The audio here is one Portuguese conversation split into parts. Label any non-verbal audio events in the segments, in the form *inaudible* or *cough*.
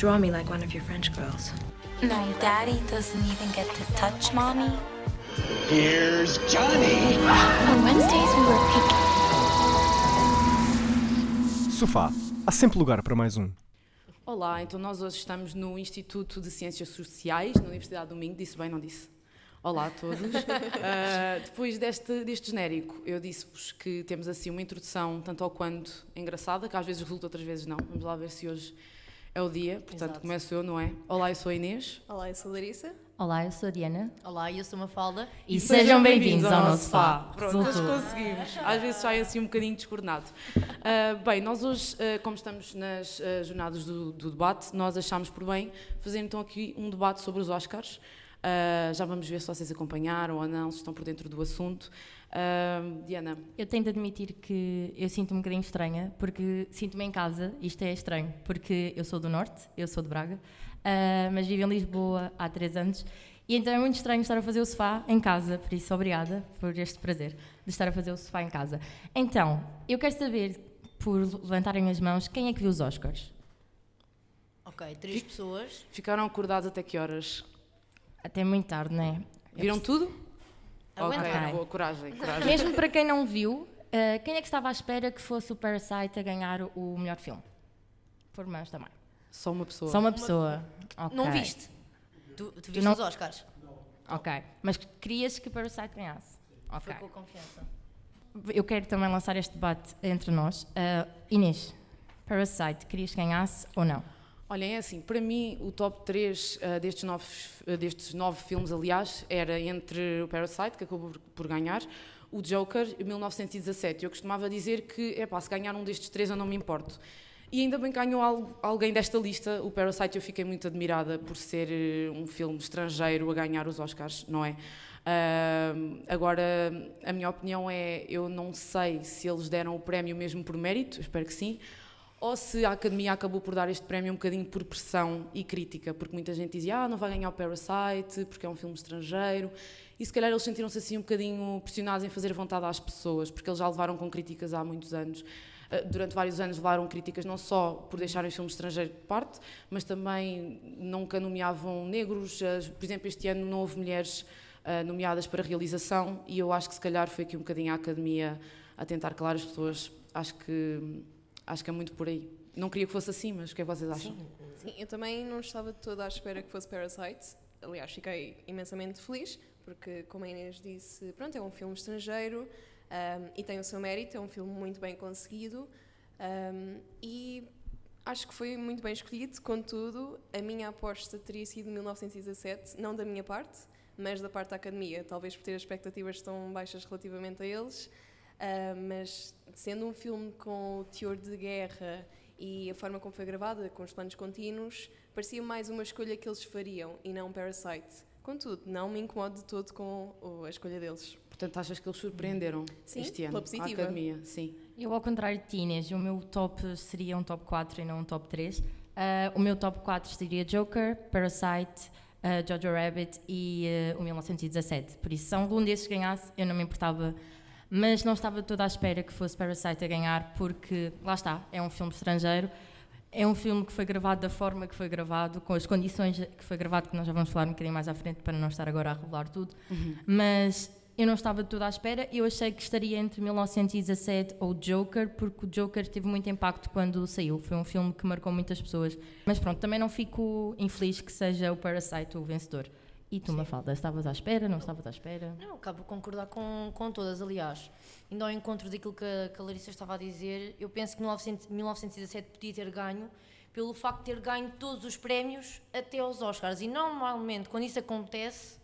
draw me like one of your French girls. No, Daddy doesn't even get to touch Mommy. Here's Johnny. On Wednesdays, we were picking. Sofá. Há sempre lugar para mais um. Olá, então nós hoje estamos no Instituto de Ciências Sociais, na Universidade do Minho. Disse bem, não disse? Olá a todos. Uh, *laughs* depois deste, deste genérico, eu disse-vos que temos assim uma introdução tanto ao quanto engraçada, que às vezes resulta, outras vezes não. Vamos lá ver se hoje é o dia. Portanto, Exato. começo eu, não é? Olá, eu sou a Inês. Olá, eu sou a Larissa. Olá, eu sou a Diana. Olá, eu sou uma falda. E, sejam bem-vindos ao nosso sofá. Pronto, nós conseguimos. Às vezes sai assim um bocadinho descoordenado. *laughs* Ah, bem, nós hoje, ah, como estamos nas ah, jornadas do, do debate, nós achámos por bem fazer então aqui um debate sobre os Oscars. Já vamos ver se vocês acompanharam ou não, se estão por dentro do assunto. Ah, Diana, Eu tenho de admitir que eu sinto-me um bocadinho estranha, porque sinto-me em casa, isto é estranho, porque eu sou do Norte, eu sou de Braga, ah, mas vivo em Lisboa há três anos, e então é muito estranho estar a fazer o sofá em casa, por isso obrigada por este prazer de estar a fazer o sofá em casa. Então, eu quero saber, por levantarem as mãos, quem é que viu os Oscars? Ok, três pessoas. ficaram acordados até que horas? Até muito tarde, não é? Viram tudo? Aguenta. Ok, boa, coragem, coragem. Mesmo para quem não viu, eh, quem é que estava à espera que fosse o Parasite a ganhar o melhor filme? Por mãos também. Só uma pessoa. Só uma pessoa. Ok. Não viste? Tu, tu viste não- os Oscars? Ok. Mas querias que Parasite ganhasse? Ok. Foi com confiança. Eu quero também lançar este debate entre nós. Eh, Inês, Parasite, querias que ganhasse ou não? Olhem, é assim, para mim o top 3 destes, nove, uh, destes nove filmes, aliás, era entre o Parasite, que acabou por, ganhar, o Joker e 1917. Eu costumava dizer que, epá, se ganhar um destes três eu não me importo. E ainda bem que ganhou al- alguém desta lista, o Parasite eu fiquei muito admirada por ser eh, um filme estrangeiro a ganhar os Oscars, não é? Ahm, agora, a minha opinião é, eu não sei se eles deram o prémio mesmo por mérito, espero que sim, ou se a Academia acabou por dar este prémio um bocadinho por pressão e crítica, porque muita gente dizia, ah, não vai ganhar o Parasite, porque é um filme estrangeiro, e se calhar eles sentiram-se assim um bocadinho pressionados em fazer vontade às pessoas, porque eles já levaram com críticas há muitos anos. Uh, Durante vários anos levaram críticas não só por deixarem os filmes estrangeiros de parte, mas também nunca nomeavam negros. Por exemplo, este ano não houve mulheres uh, nomeadas para realização, e eu acho que se calhar foi aqui um bocadinho a Academia a tentar calar as pessoas. Acho que Acho que é muito por aí. Não queria que fosse assim, mas o que é que vocês acham? Sim, eu também não estava toda à espera que fosse Parasite. Aliás, fiquei imensamente feliz, porque, como a Inês disse, pronto, é um filme estrangeiro um, e tem o seu mérito, é um filme muito bem conseguido um, e acho que foi muito bem escolhido. Contudo, a minha aposta teria sido 1917, não da minha parte, mas da parte da academia, talvez por ter expectativas tão baixas relativamente a eles. Uh, mas sendo um filme com o teor de guerra e a forma como foi gravada, com os planos contínuos, parecia mais uma escolha que eles fariam e não Parasite. Contudo, não me incomodo de todo com a escolha deles. Portanto, achas que eles surpreenderam Sim, este ano? pela positiva. A academia, sim. Eu, ao contrário de ti, Inês, o meu top seria um top 4 e não um top 3. Ah, o meu top 4 seria Joker, Parasite, ah, Jojo Rabbit e ah, o 1917. Por isso, se algum desses ganhasse, eu não me importava. Mas não estava toda à espera que fosse Parasite a ganhar, porque, lá está, é um filme estrangeiro. É um filme que foi gravado da forma que foi gravado, com as condições que foi gravado, que nós já vamos falar um bocadinho mais à frente para não estar agora a revelar tudo. Mas eu não estava toda à espera. Eu achei que estaria entre 1917 ou Joker, porque o Joker teve muito impacto quando saiu. Foi um filme que marcou muitas pessoas. Mas pronto, também não fico infeliz que seja o Parasite o vencedor. E tu, Mafalda, estavas à espera? Não estavas à espera? Não, acabo por concordar com, com todas, aliás. Indo ao encontro daquilo que a, que a Larissa estava a dizer, eu penso que 1900 1917 podia ter ganho pelo facto de ter ganho todos os prémios até aos Oscars. E normalmente, quando isso acontece,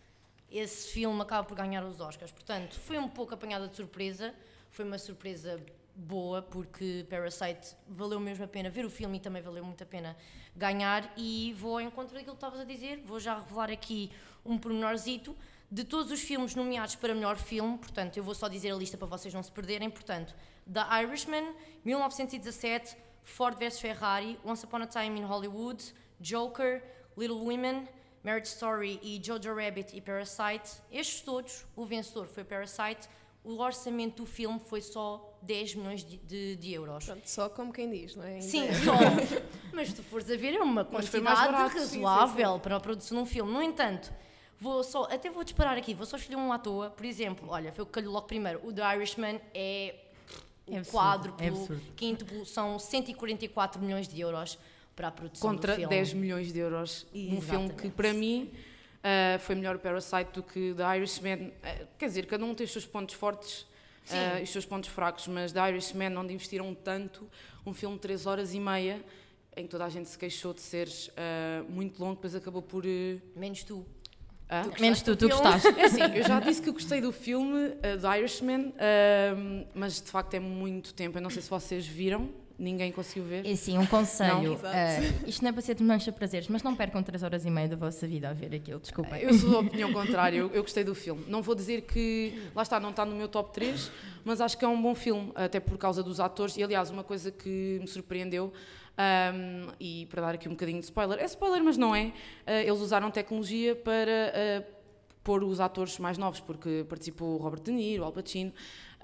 esse filme acaba por ganhar os Oscars. Portanto, foi um pouco apanhada de surpresa. Foi uma surpresa boa, porque Parasite valeu mesmo a pena ver o filme e também valeu muito a pena ganhar. E vou ao encontro daquilo que estavas a dizer. Vou já revelar aqui um pormenorzito. De todos os filmes nomeados para melhor filme, portanto, eu vou só dizer a lista para vocês não se perderem. Portanto, The Irishman, 1917, Ford vs Ferrari, Once Upon a Time in Hollywood, Joker, Little Women, Marriage Story e Jojo Rabbit e Parasite. Estes todos, o vencedor foi Parasite. O orçamento do filme foi só 10 milhões de, de- de euros. Pronto, só como quem diz, não é? Sim, Ainda- só. *laughs* Mas se tu fores a ver, é uma quantidade barato, sim, sim, razoável para a produção de um filme. No entanto, vou só, até vou disparar aqui, vou só escolher um à toa. Por exemplo, olha, foi o que calhou logo primeiro. O The Irishman é o É absurdo, quádruplo, é quíntuplo, são 144 milhões de euros para a produção contra do filme. 10 milhões de euros num filme que Exatamente. para mim ah, foi melhor o Parasite do que The Irishman. Ah, quer dizer, cada um tem os seus pontos fortes ah, e os seus pontos fracos, mas The Irishman, onde investiram tanto, um filme de 3 horas e meia, em que toda a gente se queixou de ser ah, muito longo, depois acabou por. eh, Menos tu. hã? Menos tu, tu gostaste. *laughs* É assim, eu já disse que eu gostei do filme uh, The Irishman, ah, mas de facto é muito tempo. Eu não sei se vocês viram, ninguém conseguiu ver. É assim, um *laughs* conselho. Exato. ah, isto não é para ser de mancha prazeres, mas não percam 3 horas e meia da vossa vida a ver aquilo, desculpem. Eu sou da opinião contrária, eu, eu gostei do filme. Não vou dizer que, lá está, não está no meu top 3, mas acho que é um bom filme, até por causa dos atores. E aliás, uma coisa que me surpreendeu, ahm, e para dar aqui um bocadinho de spoiler, é spoiler, mas não é, ah, eles usaram tecnologia para ah, pôr os atores mais novos, porque participou o Robert De Niro, o Al Pacino.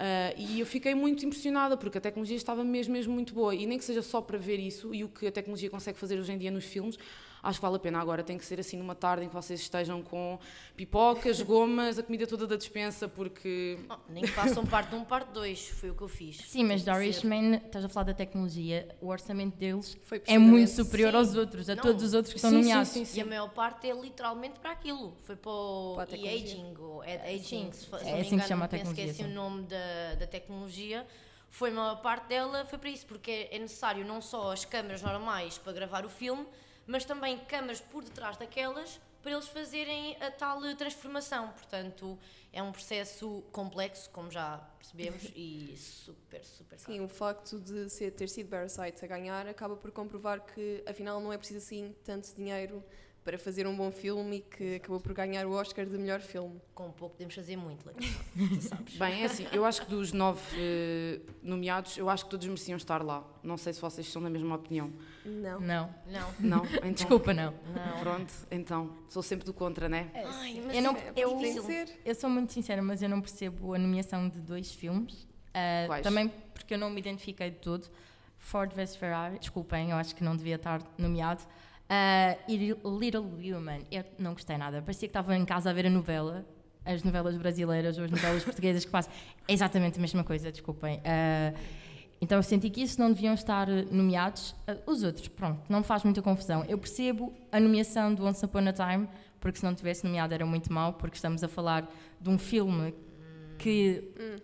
Ah, e eu fiquei muito impressionada porque a tecnologia estava mesmo, mesmo muito boa. E nem que seja só para ver isso e o que a tecnologia consegue fazer hoje em dia nos filmes, acho que vale a pena. Agora tem que ser assim numa tarde em que vocês estejam com pipocas, *laughs* gomas, a comida toda da despensa, porque. Oh, nem que façam parte 1, parte 2. Foi o que eu fiz. Sim, mas que ser. Irishman, estás a falar da tecnologia, o orçamento deles Foi é muito superior Sim. aos outros, a Não. todos os outros que estão Sim, sim, nomeados. sim, sim. E a maior parte é literalmente para aquilo. Foi para o Para a tecnologia. e-aging, ou ad aging, se, é não me assim que se engano, chama a penso que é tecnologia, assim sim. o nome da, da tecnologia. Foi a maior parte dela, foi para isso, porque é, é necessário não só as câmaras normais para gravar o filme, mas também câmaras por detrás daquelas para eles fazerem a tal transformação. Portanto, é um processo complexo, como já percebemos, *laughs* e super, super caro. Sim, o facto de ser, ter sido Parasite a ganhar acaba por comprovar que afinal não é preciso assim tanto dinheiro para fazer um bom filme e que acabou por ganhar o Oscar de melhor filme. Com pouco podemos fazer muito, Larissa, tu *laughs* sabes. Bem, é assim, eu acho que dos nove eh, nomeados, eu acho que todos mereciam estar lá. Não sei se vocês são da mesma opinião. Não. Não, Não, Não? *laughs* Então, desculpa, não. não. Pronto, então, sou sempre do contra, né? Ai, mas Eu não- é eu- ser. Eu sou muito sincera, mas eu não percebo a nomeação de dois filmes. Ah, Quais? também porque eu não me identifiquei de todo. Ford vs Ferrari, desculpem, eu acho que não devia estar nomeado. E Little Woman, eu não gostei nada. Parecia que estava em casa a ver a novela, as novelas brasileiras ou as novelas portuguesas que passam. É exatamente a mesma coisa, desculpem. Ah, então eu senti que isso não deviam estar nomeados. Ah, os outros, pronto, não me faz muita confusão. Eu percebo a nomeação do Once Upon a Time, porque se não tivesse nomeado era muito mau, porque estamos a falar de um filme que Hum,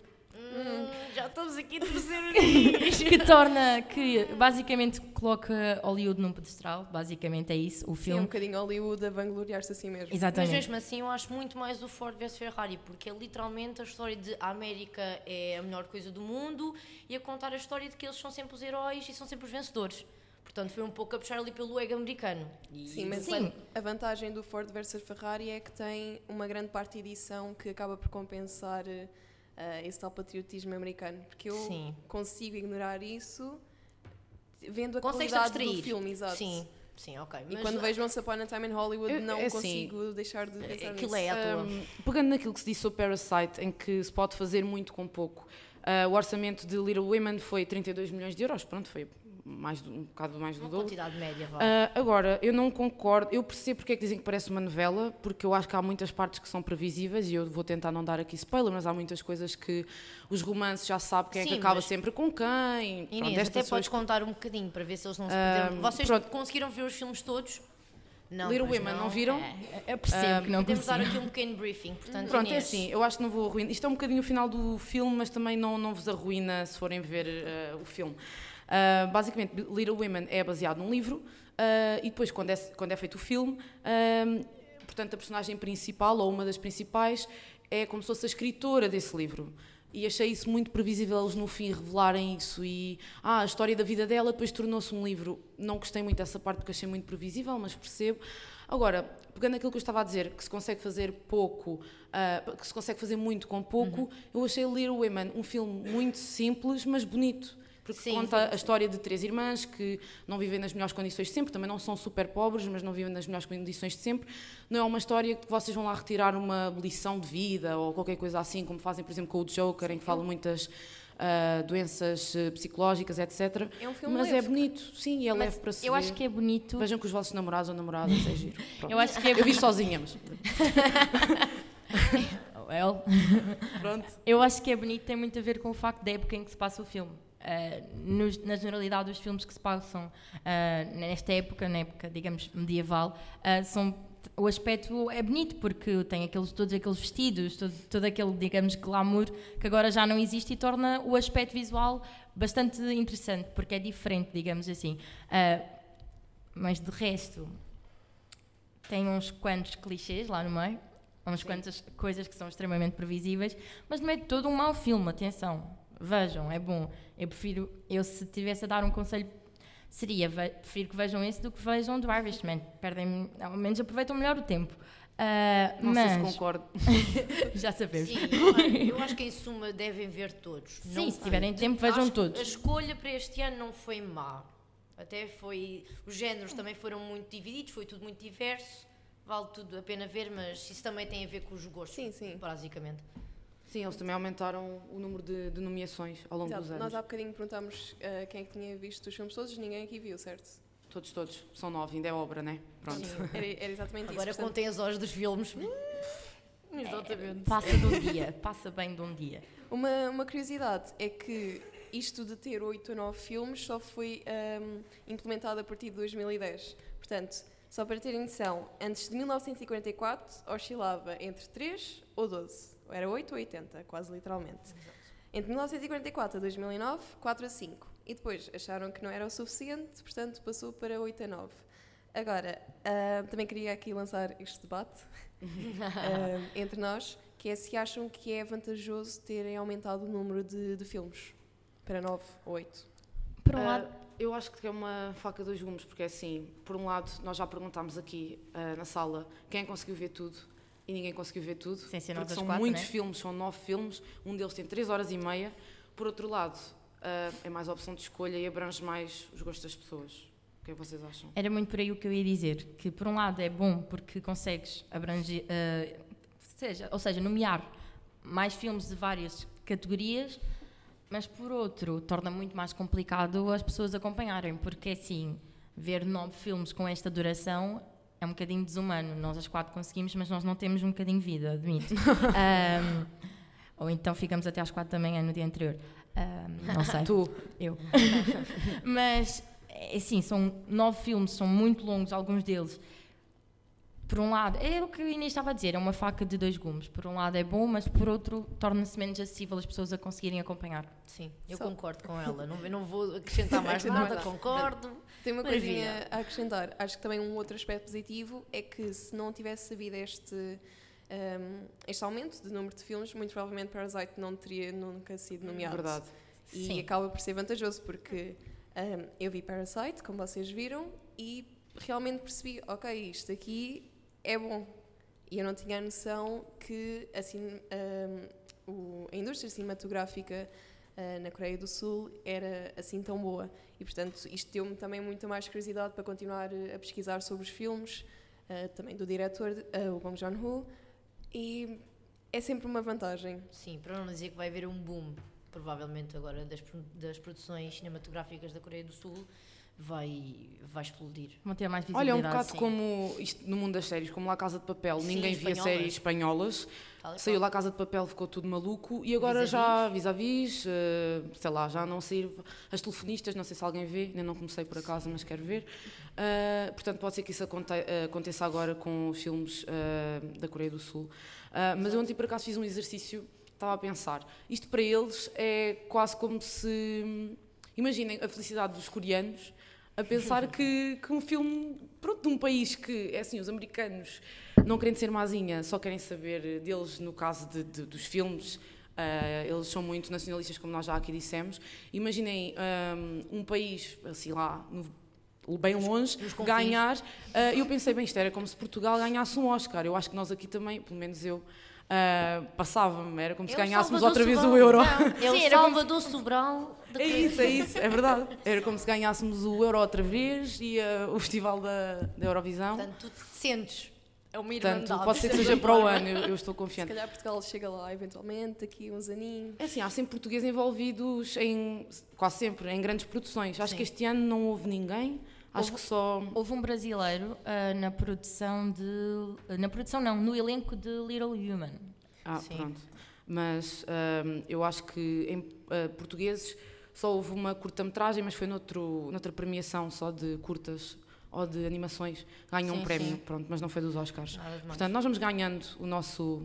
já estamos aqui a torcer o *laughs* nariz. que torna, que basicamente coloca Hollywood num pedestral, basicamente é isso, o Sim, é um filme. bocadinho Hollywood a vangloriar-se a si mesmo. Mas Exatamente. mesmo assim, eu acho muito mais o Ford vs Ferrari, porque é literalmente a história de a América é a melhor coisa do mundo e a contar a história de que eles são sempre os heróis e são sempre os vencedores. Portanto, foi um pouco a puxar ali pelo ego americano. E Sim, mas Sim. a vantagem do Ford versus Ferrari é que tem uma grande parte de edição que acaba por compensar eh, esse tal patriotismo americano. Porque eu Sim. consigo ignorar isso vendo a Consegues qualidade do abstrair. filme, exato. Sim, sim, ok. E Mas quando vejo Once Upon a Time in Hollywood Eu- não é assim, consigo deixar de pensar aquilo nisso. é à toa. Um, pegando naquilo que se disse sobre Parasite, em que se pode fazer muito com pouco, ah, o orçamento de Little Women foi 32 milhões de euros, pronto, foi mais um bocado mais do uma dobro. quantidade média, vá. Ah, agora, eu não concordo, eu percebo porque é que dizem que parece uma novela, porque eu acho que há muitas partes que são previsíveis e eu vou tentar não dar aqui spoiler, mas há muitas coisas que os romances já sabem quem é Sim, que acaba sempre com quem. Pronto, Inês, estas até podes as- contar um bocadinho para ver se eles não se Ah, perderam. Vocês pronto. conseguiram ver os filmes todos? Não, Little Women, não. não viram? Eu percebo que não Podemos dar aqui um pequeno briefing, portanto, Pronto, é Inês, assim, eu acho que não vou arruinar. Isto é um bocadinho o final do filme, mas também não, não vos arruína se forem ver eh, o filme. Ah, basicamente, Little Women é baseado num livro ah, e depois, quando é, quando é feito o filme, ah, portanto, a personagem principal, ou uma das principais, é como se fosse a escritora desse livro. E achei isso muito previsível eles no fim revelarem isso e ah, a história da vida dela depois tornou-se um livro. Não gostei muito dessa parte porque achei muito previsível, mas percebo. Agora, pegando aquilo que eu estava a dizer, que se consegue fazer pouco, ah, que se consegue fazer muito com pouco, eu achei Little Women um filme muito simples, mas bonito. Porque Sim, conta sim, a história de três irmãs que não vivem nas melhores condições de sempre, também não são super pobres, mas não vivem nas melhores condições de sempre. Não é uma história que vocês vão lá retirar uma lição de vida ou qualquer coisa assim, como fazem, por exemplo, com o Joker, em que falam muitas ah, doenças eh, psicológicas, etc. É um filme mas é leve. bonito, sim, e é Mas leve para se eu ver. acho que é bonito. Vejam com os vossos namorados ou namoradas, é giro. *laughs* Pronto. Eu acho que é Eu vi sozinha, mas *laughs* Well. pronto. Eu acho que é bonito, tem muito a ver com o facto da época em que se passa o filme. Ah, nos- na generalidade, os filmes que se passam ah, nesta época, na época, digamos, medieval, ah, são, o aspecto é bonito porque tem aqueles, todos aqueles vestidos, todo, todo aquele, digamos, glamour que agora já não existe e torna o aspecto visual bastante interessante, porque é diferente, digamos assim. Mas de resto, tem uns quantos clichês lá no meio, umas quantas coisas que são extremamente previsíveis, mas não é todo um mau filme, atenção. Vejam, é bom. Eu prefiro, eu se tivesse a dar um conselho, seria, prefiro que vejam esse do que vejam do Irishman. Perdem, ao menos aproveitam melhor o tempo. Ah, Não sei se mas, concordo. *laughs* já sabemos. Sim, *laughs* eu, acho que em suma devem ver todos. Sim, se tiverem tempo, vejam acho todos. A escolha para este ano não foi má. Até foi. Os géneros também foram muito divididos, foi tudo muito diverso. Vale tudo a pena ver, mas isso também tem a ver com os gostos. Sim, sim. Basicamente. Sim, eles também aumentaram o número de, de nomeações ao longo Exato. dos anos. Nós há bocadinho perguntámos ah, quem é que tinha visto os filmes todos, ninguém aqui viu, certo? Todos, todos. São nove, ainda é obra, né? Pronto. Era, era exatamente Agora isso. portanto, contem as horas dos filmes. Exatamente. Passa de um dia, passa bem de um dia. Uma, uma curiosidade é que isto de ter 8 ou 9 filmes só foi ahm, implementado a partir de 2010. Portanto, só para terem noção, antes de 1944 oscilava entre 3 ou 12. Era 8 ou 80, quase literalmente. Entre 1944 a 2009, 4 a 5. E depois acharam que não era o suficiente, portanto passou para 8 a 9. Agora, ah, também queria aqui lançar este debate *laughs* ah, entre nós, que é se acham que é vantajoso terem aumentado o número de, de filmes para 9 ou 8. Por um Ah, lado, eu acho que é uma faca de dois gumes, porque é assim, por um lado, nós já perguntámos aqui na sala quem conseguiu ver tudo e ninguém conseguiu ver tudo. Sem ser nós porque são quatro, muitos né? filmes, são nove filmes, um deles tem três horas e meia. Por outro lado, ah, é mais opção de escolha e abrange mais os gostos das pessoas. O que é que vocês acham? Era muito por aí o que eu ia dizer, que por um lado é bom porque consegues abranger, eh, seja, ou seja, nomear mais filmes de várias categorias, mas por outro torna muito mais complicado as pessoas acompanharem, porque assim, ver nove filmes com esta duração é um bocadinho desumano. Nós as quatro conseguimos, mas nós não temos um bocadinho de vida, admito. Ahm, *laughs* ou então ficamos até às quatro da manhã no dia anterior. Ahm, não sei. Tu, Eu. *laughs* Mas, é assim, são nove filmes, são muito longos, alguns deles. Por um lado, é o que a Inês estava a dizer, é uma faca de dois gumes. Por um lado é bom, mas por outro torna-se menos acessível as pessoas a conseguirem acompanhar. Sim, eu Só- concordo com ela. Não, não vou acrescentar *laughs* mais Não, nada, não. concordo. Tem uma coisinha a acrescentar. Acho que também um outro aspecto positivo é que se não tivesse sabido este, ahm, este aumento de número de filmes, muito provavelmente Parasite não teria nunca sido nomeado. verdade. E Sim. acaba por ser vantajoso porque ahm, eu vi Parasite, como vocês viram, e realmente percebi, ok, isto aqui é bom. E eu não tinha a noção que ahm, o- a indústria cinematográfica ah, na Coreia do Sul era assim tão boa. E portanto, isto deu-me também muita mais curiosidade para continuar a pesquisar sobre os filmes, ah, também do diretor, ah, o Bong Joon-ho, e é sempre uma vantagem. Sim, para não dizer que vai haver um boom, provavelmente agora, das, das produções cinematográficas da Coreia do Sul, vai, vai explodir. Vão ter mais Olha, é um visibilidade. bocado sim. como isto no mundo das séries, como lá Casa de Papel, Sim, ninguém via espanholas. séries espanholas. Saiu qual. lá Casa de Papel, ficou tudo maluco e agora Vis-a-vis. já vis-a-vis, eh, sei lá, já não sair as telefonistas, não sei se alguém vê, ainda não comecei por acaso, mas quero ver. Eh, portanto, pode ser que isso aconte- eh, aconteça agora com os filmes eh, da Coreia do Sul. Mas eu ontem por acaso fiz um exercício, estava a pensar, isto para eles é quase como se, imaginem a felicidade dos coreanos a pensar que, que um filme, pronto, de um país que, é assim, os americanos não querem ser mazinha, só querem saber deles no caso de- de- dos filmes. ah, eles são muito nacionalistas, como nós já aqui dissemos. Imaginem ahm, um país, assim lá, no- bem longe, ganhar. ah, eu pensei, bem, isto era como se Portugal ganhasse um Oscar. Eu acho que nós aqui também, pelo menos eu, ah, passava-me, era como se o ganhássemos outra vez Sobral. o euro. Não, é o Sim, era como- Salvador Sobral da É isso, é isso, é verdade. Era como se ganhássemos o euro outra vez e ah, o festival da, da Eurovisão. Portanto, tu te sentes. É uma Portanto, pode ser que seja para o *laughs* ano, eu, eu estou Se confiante. calhar Portugal chega lá eventualmente, daqui uns aninhos. É assim, há sempre portugueses envolvidos em, quase sempre, em grandes produções. Acho Sim. que este ano não houve ninguém. Acho que só. Houve um brasileiro ah, na produção de. Na produção, não, no elenco de Little Human. Ah, Sim. pronto. Mas ahm, eu acho que em ah, portugueses só houve uma curta-metragem, mas foi noutro, noutra premiação só de curtas ou de animações. Ganhou um Sim, prémio, sim. pronto, mas não foi dos Oscars. Portanto, nós vamos ganhando o nosso,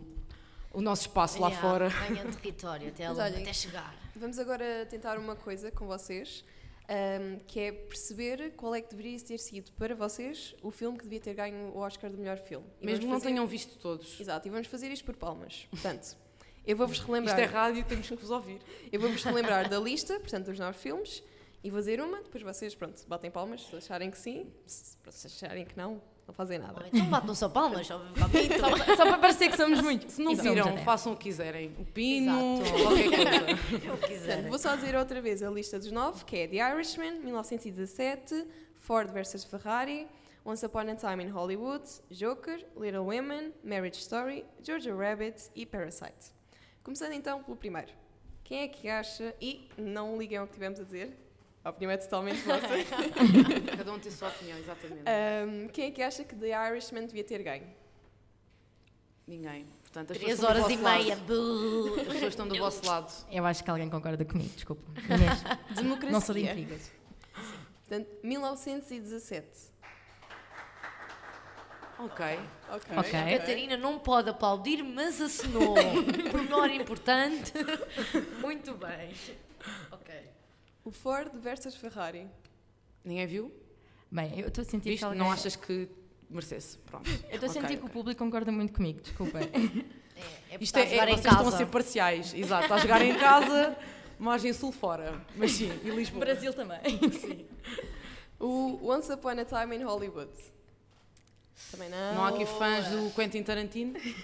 o nosso espaço lá Yeah, fora. Ganha território até, lá- olhem, até chegar. Vamos agora tentar uma coisa com vocês, ahm, que é perceber qual é que deveria ter sido para vocês o filme que devia ter ganho o Oscar de melhor filme. E Mesmo não fazer- tenham visto todos. Exato, e vamos fazer isto por palmas. Portanto, eu vou-vos Isto relembrar. é rádio, temos que vos ouvir. Eu vou-vos relembrar da lista, portanto, dos nove filmes, e vou dizer uma, depois vocês, pronto, batem palmas, se acharem que sim, se se acharem que não, não fazem nada. Então bate no só palmas, só. Só, só para parecer que somos muitos. Se não E viram, até. façam o que quiserem. O pino, Exato. qualquer coisa. Eu Portanto, quiser. vou só dizer outra vez a lista dos nove, que é The Irishman, 1917, Ford vs Ferrari, Once Upon a Time in Hollywood, Joker, Little Women, Marriage Story, Georgia Rabbit e Parasite. Começando então pelo primeiro. Quem é que acha, e não liguem ao que tivemos a dizer, a opinião é totalmente *laughs* vossa, Cada um tem a sua opinião, exatamente. Ahm, quem é que acha que The Irishman devia ter ganho? Ninguém. Portanto, as Três pessoas estão do horas e meia. lado. As pessoas estão do vosso lado. Eu acho que alguém concorda comigo, desculpa. *laughs* Inês, Democracia. não sou de intrigas. Portanto, 1917. Ok. Ok. Ok. A Catarina não pode aplaudir, mas assinou. *laughs* Pormenor importante. Muito bem. Ok. O Ford versus Ferrari. Ninguém viu? Bem, eu estou a sentir Viste? que alguém... Não achas que merecesse? Pronto. *laughs* Eu estou a sentir que o público concorda muito comigo, desculpa. *laughs* É, é porque Isto é, é vocês estão a ser parciais. Exato. Está a jogar em casa, *laughs* margem sul fora. Mas sim, e Lisboa. Brasil também. O Once Upon a Time in Hollywood. Também não. Não há aqui fãs do Quentin Tarantino? Temos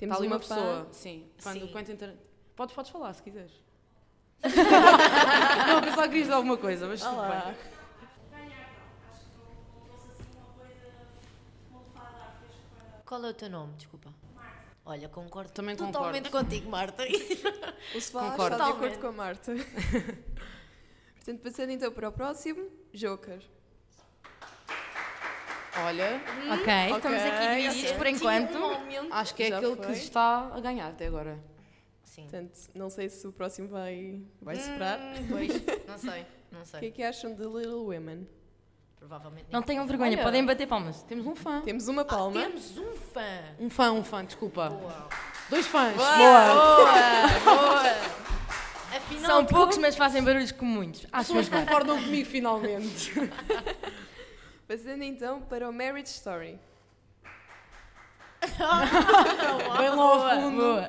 Está ali uma, uma pessoa, sim, fã Sim. do Quentin Tarantino. Podes, podes falar se quiseres. *laughs* não, eu pensava que querias dizer alguma coisa, mas tudo Olá. bem. Qual é o teu nome? Desculpa. Olha, concordo Também totalmente contigo, Marta. *laughs* O Sofá Concordo. está de Totalmente. acordo com a Marta. *laughs* Portanto, passando então para o próximo, Joker. Olha, ok, estamos aqui divididos por enquanto. um acho que é Já aquele foi. que está a ganhar até agora. Sim. Portanto, não sei se o próximo vai, vai superar. Hum, pois, *laughs* não sei, não O que é sei. que acham de Little Women? Provavelmente Não tenham vergonha, Olha. podem bater palmas. Temos um fã. Temos uma palma. Temos um fã. Um fã, um fã, desculpa. Boa. Dois fãs. Afinal, São poucos, mas fazem barulhos como muitos. Acho Pessoas concordam comigo finalmente. *laughs* Passando então para o Marriage Story. Bem lá ao fundo. Boa.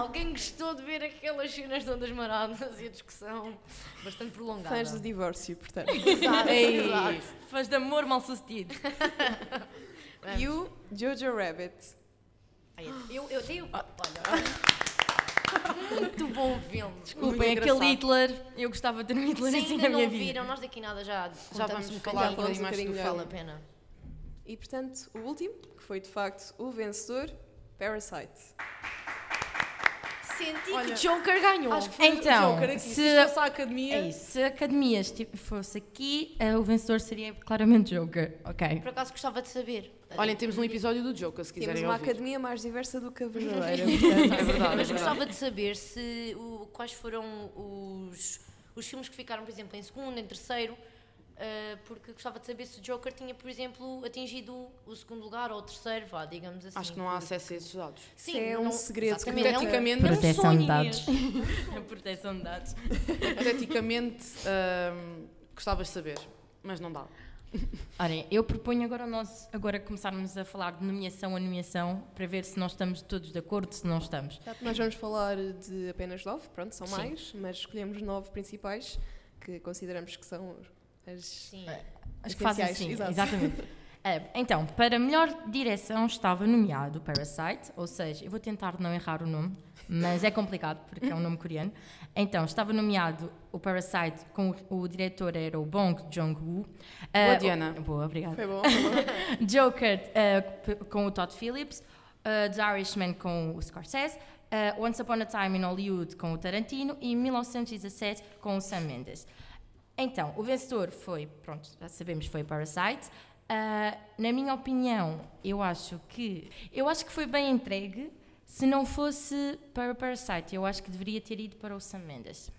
Alguém gostou de ver aquelas cenas todas maradas e a discussão bastante prolongada. Fãs do divórcio, portanto. *laughs* Exato, Ei. exato. Fãs de amor mal sucedido. e o Jojo Rabbit. Eu, eu tenho. Olha, muito bom filme. Desculpem, Muito aquele. Hitler, eu gostava de ter um Hitler Se assim ainda na não minha vida. viram, nós daqui nada já Já vamos falar um bocadinho. mais do Vale a pena. E portanto, o último, que foi de facto o vencedor, Parasite. Senti Olha, que Joker ganhou. Acho que foi Então, Joker aqui. se- Se fosse a academia. É isso, se a academia esti- fosse aqui, eh, o vencedor seria claramente Joker. Ok. Por acaso gostava de saber. Olhem, temos um episódio do Joker, se Temos quiserem uma ouvir. academia mais diversa do que a *laughs* verdadeira. É verdade, é Mas verdade. gostava de saber se o- quais foram os, os filmes que ficaram, por exemplo, em segundo, em terceiro, ah, porque gostava de saber se o Joker tinha, por exemplo, atingido o segundo lugar ou o terceiro, vá, digamos assim. Acho que não há porque- acesso a esses dados. Isso é um segredo que exatamente, é um- Proteção sonho, de dados. Proteção de dados. Hipoteticamente, *laughs* hum, gostavas de saber, mas não dá. Olhem, eu proponho agora, nosso, agora começarmos a falar de nomeação a nomeação para ver se nós estamos todos de acordo, se não estamos. Nós vamos falar de apenas nove, pronto, são Sim. mais, mas escolhemos nove principais que consideramos que são as. Sim. As que fazem Essenciais, sim, exato. exatamente. *laughs* É, então, para melhor direção estava nomeado Parasite, ou seja, eu vou tentar não errar o nome, mas é complicado porque é um nome coreano. Então, estava nomeado o Parasite com o, o diretor era o Bong Joon-ho. Boa, Uh, Diana. o- boa, obrigada. Foi bom, foi *laughs* bom. Joker uh, com o Todd Phillips, uh, The Irishman com o Scorsese, uh, Once Upon a Time in Hollywood com o Tarantino e 1917 com o Sam Mendes. Então, o vencedor foi, pronto, já sabemos, foi Parasite. Uh, na minha opinião, eu acho que eu acho que foi bem entregue. Se não fosse para Parasite, eu acho que deveria ter ido para o Sam Mendes.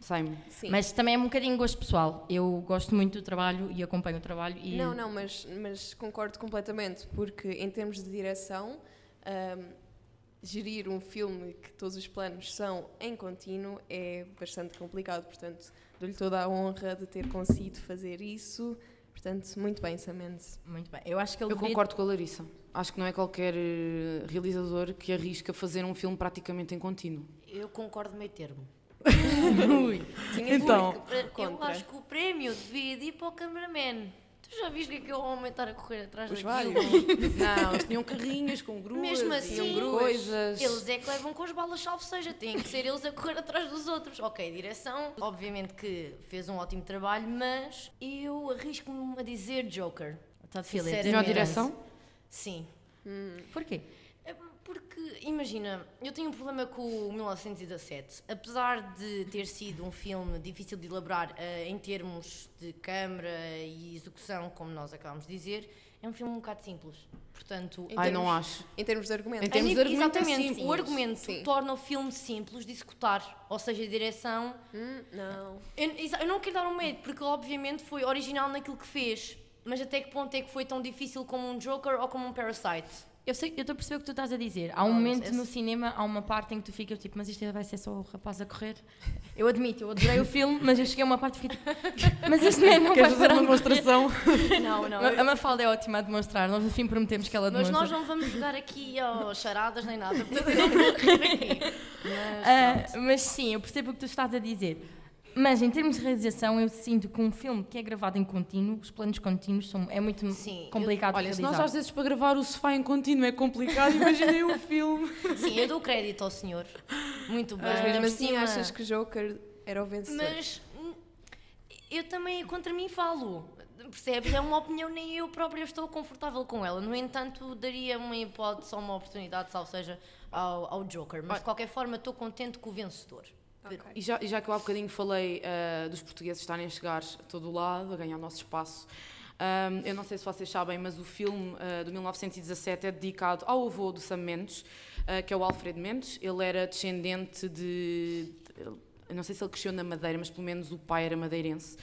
Same. Sim. Mas também é um bocadinho gosto pessoal. Eu gosto muito do trabalho e acompanho o trabalho. E Não, não, mas, mas concordo completamente, porque em termos de direção, ahm, gerir um filme que todos os planos são em contínuo é bastante complicado, portanto, dou-lhe toda a honra de ter conseguido fazer isso. Portanto, muito bem, Sam Mendes. Muito bem. Eu acho que ele Eu concordo com a Larissa. Acho que não é qualquer eh, realizador que arrisca fazer um filme praticamente em contínuo. Eu concordo meio termo. *laughs* Tinha Então. porque- Eu contra. acho que o prémio devia de ir para o cameraman. Tu já viste o que é que o homem estar a correr atrás Os daquilo? vários. *laughs* Não, eles tinham carrinhos com gruas, Mesmo assim, tinham gruas. coisas. Eles é que levam com as balas, salvo seja, têm que ser eles a correr atrás dos outros. Ok, direção, obviamente que fez um ótimo trabalho, mas eu arrisco-me a dizer Joker. Todd Phillips. Sinceramente. Melhor direção? Sim. Porquê? É Porque, imagina, eu tenho um problema com o 1917. Apesar de ter sido um filme difícil de elaborar eh, em termos de câmara e execução, como nós acabamos de dizer, é um filme um bocado simples. Portanto, Em Ai, termos- não acho. Em termos de argumento. Em termos de a argumento é exatamente, simples. o argumento Sim. torna o filme simples de executar, ou seja, a direção. Hum, não. Eu, eu não quero dar um medo, porque obviamente foi original naquilo que fez, mas até que ponto é que foi tão difícil como um Joker ou como um Parasite? Eu sei, eu estou a perceber o que tu estás a dizer. Há um Não, momento esse- no cinema, há uma parte em que tu ficas tipo, mas isto vai ser só o rapaz a correr. Eu admito, eu adorei o filme, mas eu cheguei a uma parte e fiquei tipo, *laughs* mas este man não vai Queres fazer parar uma de correr." demonstração? *laughs* Não, não. A- Mafalda é ótima a demonstrar, nós no fim prometemos que ela Mas demonstra. nós não vamos jogar aqui ó, charadas nem nada, *laughs* portanto eu não vou rir aqui. Mas, pronto. mas sim, eu percebo o que tu estás a dizer. Mas em termos de realização, eu sinto que um filme que é gravado em contínuo, os planos contínuos, são, é muito Sim, eu- complicado Olha, de se nós às vezes para gravar o sofá em contínuo é complicado, *laughs* imaginei um filme. Sim, eu dou crédito ao senhor. Muito bem. Mas mesmo assim cima- achas que Joker era o vencedor? Mas hum, eu também contra mim falo. Percebes? É uma opinião, nem eu própria estou confortável com ela. No entanto, daria uma hipótese ou uma oportunidade, salvo seja, ao, ao Joker. Mas de qualquer forma, estou contente com o vencedor. Ok. E já, e já que eu há bocadinho falei ah, dos portugueses estarem a chegar a todo o lado, a ganhar o nosso espaço, ahm, eu não sei se vocês sabem, mas o filme ah, de 1917 é dedicado ao avô do Sam Mendes, ah, que é o Alfredo Mendes. Ele era descendente de. Eu não sei se ele cresceu na Madeira, mas pelo menos o pai era madeirense.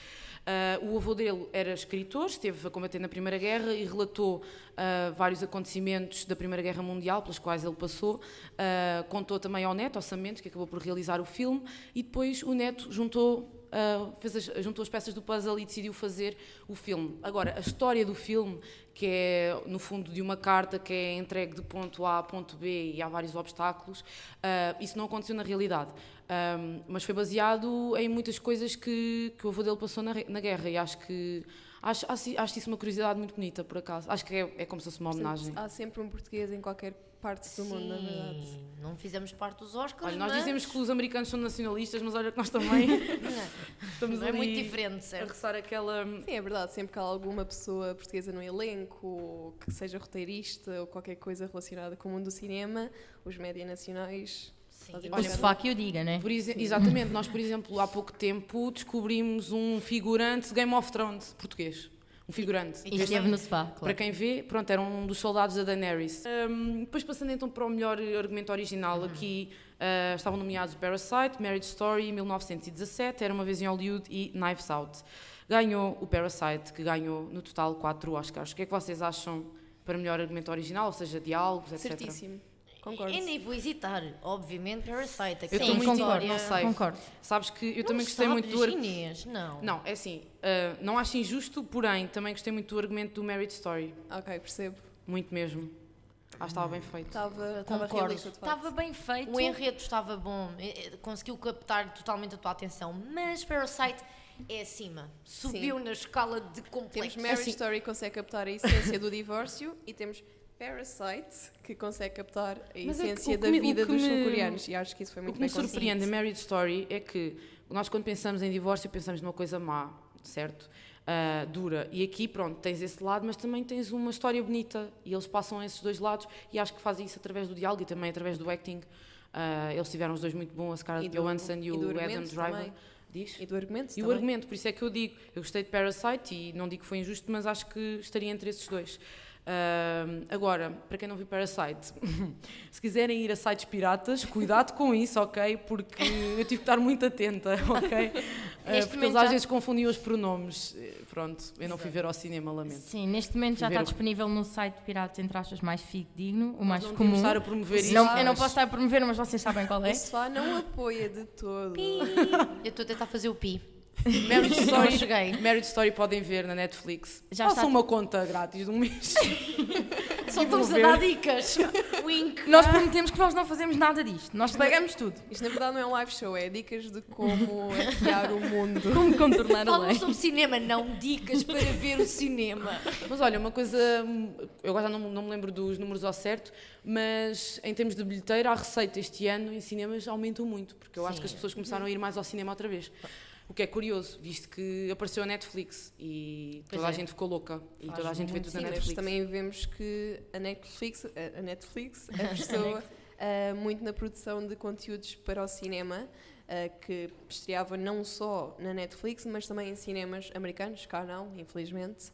Ah, o avô dele era escritor, esteve a combater na Primeira Guerra e relatou ah, vários acontecimentos da Primeira Guerra Mundial pelos quais ele passou. Ah, contou também ao neto, ao Sam Mendes, que acabou por realizar o filme, e depois o neto juntou, ah, fez as, juntou as peças do puzzle e decidiu fazer o filme. Agora, a história do filme, que é no fundo de uma carta que é entregue de ponto A a ponto B e há vários obstáculos, ah, isso não aconteceu na realidade. Um, mas foi baseado em muitas coisas que, que o avô dele passou na, na guerra e acho que acho, acho, acho isso uma curiosidade muito bonita por acaso acho que é, é como se fosse uma homenagem Há sempre um português em qualquer parte do mundo, na verdade. Sim, não fizemos parte dos Oscars, olha, nós mas dizemos que os americanos são nacionalistas mas olha que nós também *laughs* estamos é muito diferente, a certo? roçar aquela Sim, é verdade. Sempre que há alguma pessoa portuguesa no elenco, ou que seja roteirista ou qualquer coisa relacionada com o mundo do cinema, os média nacionais. Sim. Olha, parte. sofá que eu diga, né? por exatamente nós por exemplo há pouco tempo descobrimos um figurante de Game of Thrones português um figurante E esteve no sofá, Para claro. quem vê, pronto, era um dos soldados da Daenerys. Um, depois passando então para o melhor argumento original, aqui uh, estavam nomeados Parasite, Marriage Story, 1917, Era Uma Vez em Hollywood e Knives Out. Ganhou o Parasite, que ganhou no total 4 Oscars. O que é que vocês acham para melhor argumento original, ou seja, diálogos, etc? Certíssimo. Concordo. Eu nem vou hesitar, obviamente, Parasite. Eu muito história- não sei. Concordo. Sabes que eu Não também gostei muito do argumento. Inês, não. Não, é assim, uh, não acho injusto, porém, também gostei muito do argumento do Marriage Story. Ok, percebo. Muito mesmo. Acho que estava bem feito. Estava estava Concordo. realista. Estava bem feito. O enredo estava bom, eh, eh, conseguiu captar totalmente a tua atenção, mas Parasite é acima. Subiu na escala de Temos complexo. Marriage Assim- Story que consegue captar a essência do divórcio e temos Parasite que consegue captar a Mas é que essência o que da me- o vida que dos me- sul-coreanos e acho que isso foi O muito que me bem conseguido. surpreende em Marriage Story é que nós, quando pensamos em divórcio, pensamos numa coisa má, certo? Ah, dura. E aqui, pronto, tens esse lado, mas também tens uma história bonita e eles passam esses dois lados e acho que fazem isso através do diálogo e também através do acting. Ah, eles tiveram os dois muito bons, a Scarlett Johansson e, e o Adam Driver. também. Diz? E do argumento E o também. argumento, por isso é que eu digo, eu gostei de Parasite e não digo que foi injusto, mas acho que estaria entre esses dois. Agora, para quem não viu Parasite, *laughs* se quiserem ir a sites piratas, cuidado com isso, ok? Porque eu tive que estar muito atenta, *laughs* ok? Neste porque eles às já- vezes confundiam os pronomes. Eh, Pronto, eu não fui ver ao cinema, lamento. Sim, neste momento já Fui está ver o- disponível no site de Piratas, entre aspas, mais fidedigno, o mais não comum. estar a promover isso, Não, eu não mas- posso estar a promover, mas vocês sabem qual é. O sofá não apoia de todo. Eu estou a tentar fazer o pi. *laughs* Marriage Não Story, cheguei. Marriage Story podem ver na Netflix. Já Façam está- uma conta grátis de um mês. *laughs* Só estamos a dar dicas. *laughs* Wink. Nós prometemos que nós não fazemos nada disto, nós pagamos tudo. Isto na verdade não é um live show, é dicas de como hackear o mundo. Como contornar a Falam lei. sobre cinema, não dicas para ver o cinema. Mas olha, uma coisa, eu agora não, não me lembro dos números ao certo, mas em termos de bilheteira, a receita este ano em cinemas aumentou muito, porque eu acho Sim. que as pessoas começaram a ir mais ao cinema outra vez. O que é curioso, visto que apareceu a Netflix e Pois toda a é. gente ficou louca e Faz toda a gente vê tudo na Netflix. também vemos que a Netflix, a- a Netflix apostou *laughs* ah, muito na produção de conteúdos para o cinema, ah, que estreava não só na Netflix, mas também em cinemas americanos, cá não, infelizmente.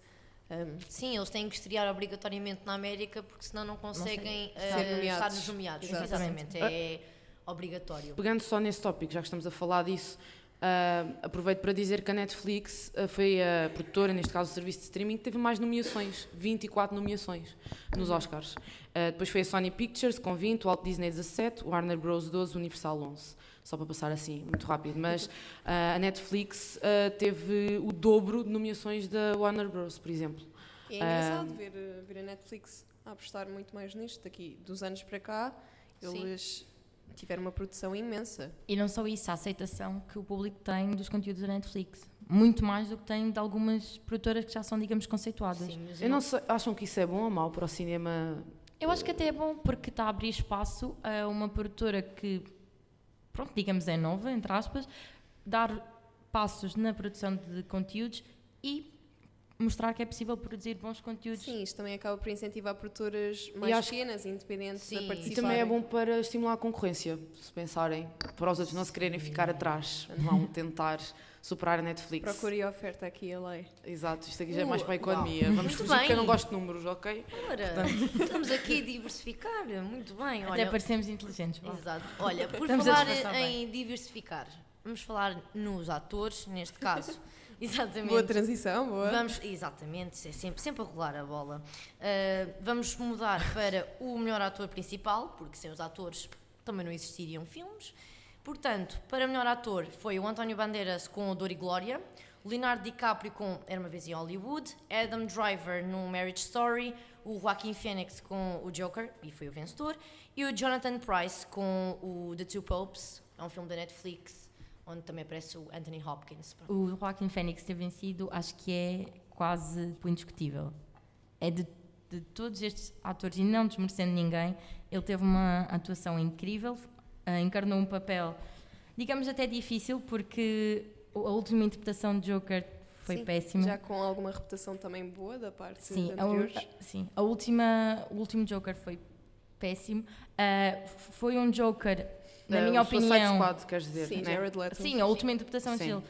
Um, Sim, eles têm que estrear obrigatoriamente na América porque senão não conseguem eh, Ser nomeados. estar nos nomeados. Exatamente. Exatamente. É obrigatório. Pegando só nesse tópico, já que estamos a falar disso, ah, aproveito para dizer que a Netflix ah, foi a produtora, neste caso o serviço de streaming, que teve mais nomeações, 24 nomeações nos Oscars. Ah, depois foi a Sony Pictures com 20, o Walt Disney 17, o Warner Bros 12, o Universal 11. Só para passar assim, muito rápido. Mas a Netflix teve o dobro de nomeações da Warner Bros, por exemplo. é engraçado ver, uh, ver a Netflix a apostar muito mais nisto. Daqui dos anos para cá, Sim. Tiveram uma produção imensa. E não só isso, a aceitação que o público tem dos conteúdos da Netflix. Muito mais do que tem de algumas produtoras que já são, digamos, conceituadas. Sim, Eu não sei, acham que isso é bom ou mau para o cinema? Eu acho que até é bom porque está a abrir espaço a uma produtora que, pronto, digamos é nova, entre aspas, dar passos na produção de conteúdos e mostrar que é possível produzir bons conteúdos. Sim, isto também acaba por incentivar produtoras mais acho que- pequenas, independentes, Sim. a E participar. E também é bom para estimular a concorrência, se pensarem, para os outros não se quererem ficar atrás, *laughs* vão tentar superar a Netflix. Procure a oferta aqui a lei. Exato, isto aqui já é Uh, mais para a uau. economia. Vamos Muito fugir porque eu não bem. gosto de números, ok? Ora, *laughs* estamos aqui a diversificar. Muito bem. Até Olha, parecemos inteligentes. Exato. Olha, *laughs* por Estamos falar em diversificar, vamos falar nos atores, neste caso. *laughs* Exatamente. Boa transição, boa. Vamos, exatamente, é sempre, sempre a rolar a bola. Uh, vamos mudar *laughs* para o melhor ator principal, porque sem os atores também não existiriam filmes. Portanto, para melhor ator foi o António Bandeiras com Dor e Glória, o Leonardo DiCaprio com Era uma vez em Hollywood, Adam Driver no Marriage Story, o Joaquin Phoenix com o Joker, e foi o vencedor, e o Jonathan Price com o The Two Popes, é um filme da Netflix, onde também aparece o Anthony Hopkins. Pronto. O Joaquin Phoenix ter vencido acho que é quase indiscutível. É de, de todos estes atores, e não desmerecendo ninguém, ele teve uma atuação incrível, ah, encarnou um papel, digamos até difícil, porque a última interpretação de Joker foi Sim, péssima. Já com alguma reputação também boa da parte Sim, de anteriores. a- sim, a última, o último Joker foi péssimo. F- foi um Joker, na Uh, minha opinião. Squad, queres dizer, Sim, né? Jared Leto. Sim, a última interpretação Sim. dele.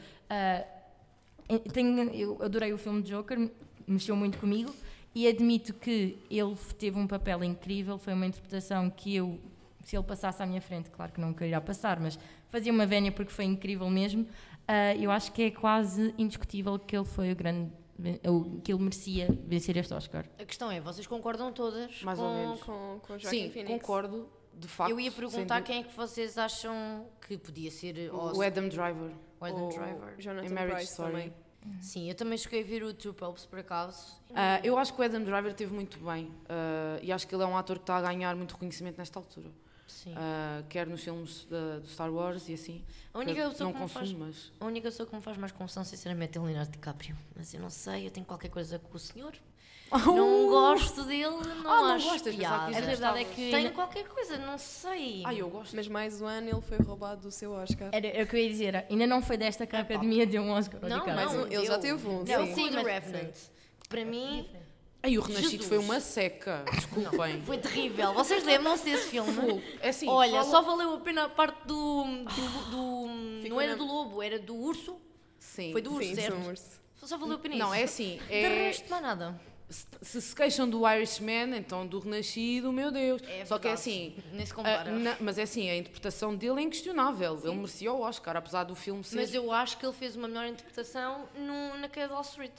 Em- tenho- eu adorei o filme de Joker, mexeu muito comigo e admito que ele teve um papel incrível. Foi uma interpretação que eu, se ele passasse à minha frente, claro que não queria passar, mas fazia uma vénia porque foi incrível mesmo. Ah, eu acho que é quase indiscutível que ele foi o grande. que ele merecia vencer este Oscar. A questão é, vocês concordam todas Mais com... ou menos. Com, com Joaquin Sim, Phoenix. concordo, de facto. Eu ia perguntar quem é que vocês acham que podia ser O Adam Driver. o Adam Ou Driver. Jonathan Marriage Price Story. também. Sim, eu também cheguei a ver o Two Popes por acaso. Ah, eu acho que o Adam Driver teve muito bem ah, e acho que ele é um ator que está a ganhar muito reconhecimento nesta altura. Sim. ah, quer nos filmes da- do Star Wars e assim. A única que pessoa não que me faz- consumo, mas. A única pessoa que me faz mais confusão, sinceramente, é o Leonardo DiCaprio. Mas eu não sei, eu tenho qualquer coisa com o senhor. Não gosto dele, não Ah, não acho gostas? Pensava piada. que A verdade é que. Tenho qualquer coisa, não sei. Ah, eu gosto. Mas mais um ano ele foi roubado do seu Oscar. Era, era o que eu ia dizer, ainda não foi desta que a academia deu um Oscar. Não. Mas não, um- ele já teve um, Não, sim. do mas- Revenant. Para mim, Ai, o Renascido foi uma seca. Desculpem. foi terrível. Vocês lembram-se desse filme? É assim, Olha, fala- só valeu a pena a parte do. do, do- Ficou não era na- do lobo, era do urso. Sim. Foi do urso, Sim, certo? são urso. Só valeu a pena Não, isso. é assim. De É, resto, mais nada. Se, se queixam do Irishman, então do Renascido, meu Deus. É Só que é assim. Nem se compara. na- mas é assim, a interpretação dele é inquestionável. Ele merecia o Oscar, apesar do filme ser. Mas eu acho que ele fez uma melhor interpretação no, na queda de Wall Street.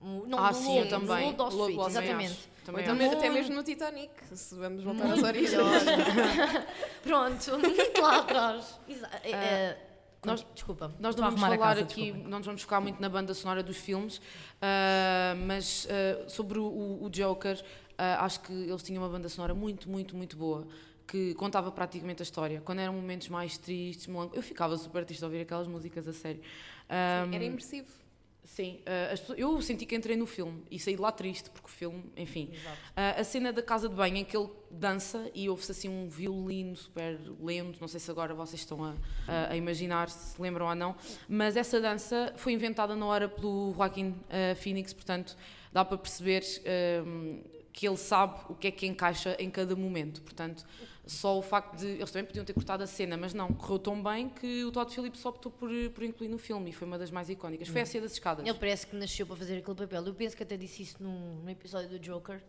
O- Não, Ah, sim, eu também. do lobo Street, exatamente. Também me- até mesmo no Titanic, se vamos voltar às origens. *laughs* Pronto, *laughs* muito lá atrás. Exa- é, é, nós- Desculpa. Nós não vamos falar casa, aqui, desculpem. não nos vamos focar muito na banda sonora dos filmes, ah, mas ah, sobre o, o Joker, ah, acho que eles tinham uma banda sonora muito, muito, muito boa, que contava praticamente a história. Quando eram momentos mais tristes, melancólicos, eu ficava super triste a ouvir aquelas músicas a sério. Ah, Era imersivo. Sim, pessoas- eu senti que entrei no filme e saí de lá triste, porque o filme, enfim. Ah, a cena da casa de banho em que ele dança e ouve-se assim um violino super lento, não sei se agora vocês estão a, a- a imaginar se lembram ou não, mas essa dança foi inventada na hora pelo Joaquin ah, Phoenix, portanto dá para perceber ah, que ele sabe o que é que encaixa em cada momento, portanto só o facto de. Eles também podiam ter cortado a cena, mas não, correu tão bem que o Todd Phillips optou por, por incluir no filme e foi uma das mais icónicas. Foi a cena das escadas. Ele parece que nasceu para fazer aquele papel. Eu penso que até disse isso no, no episódio do Joker.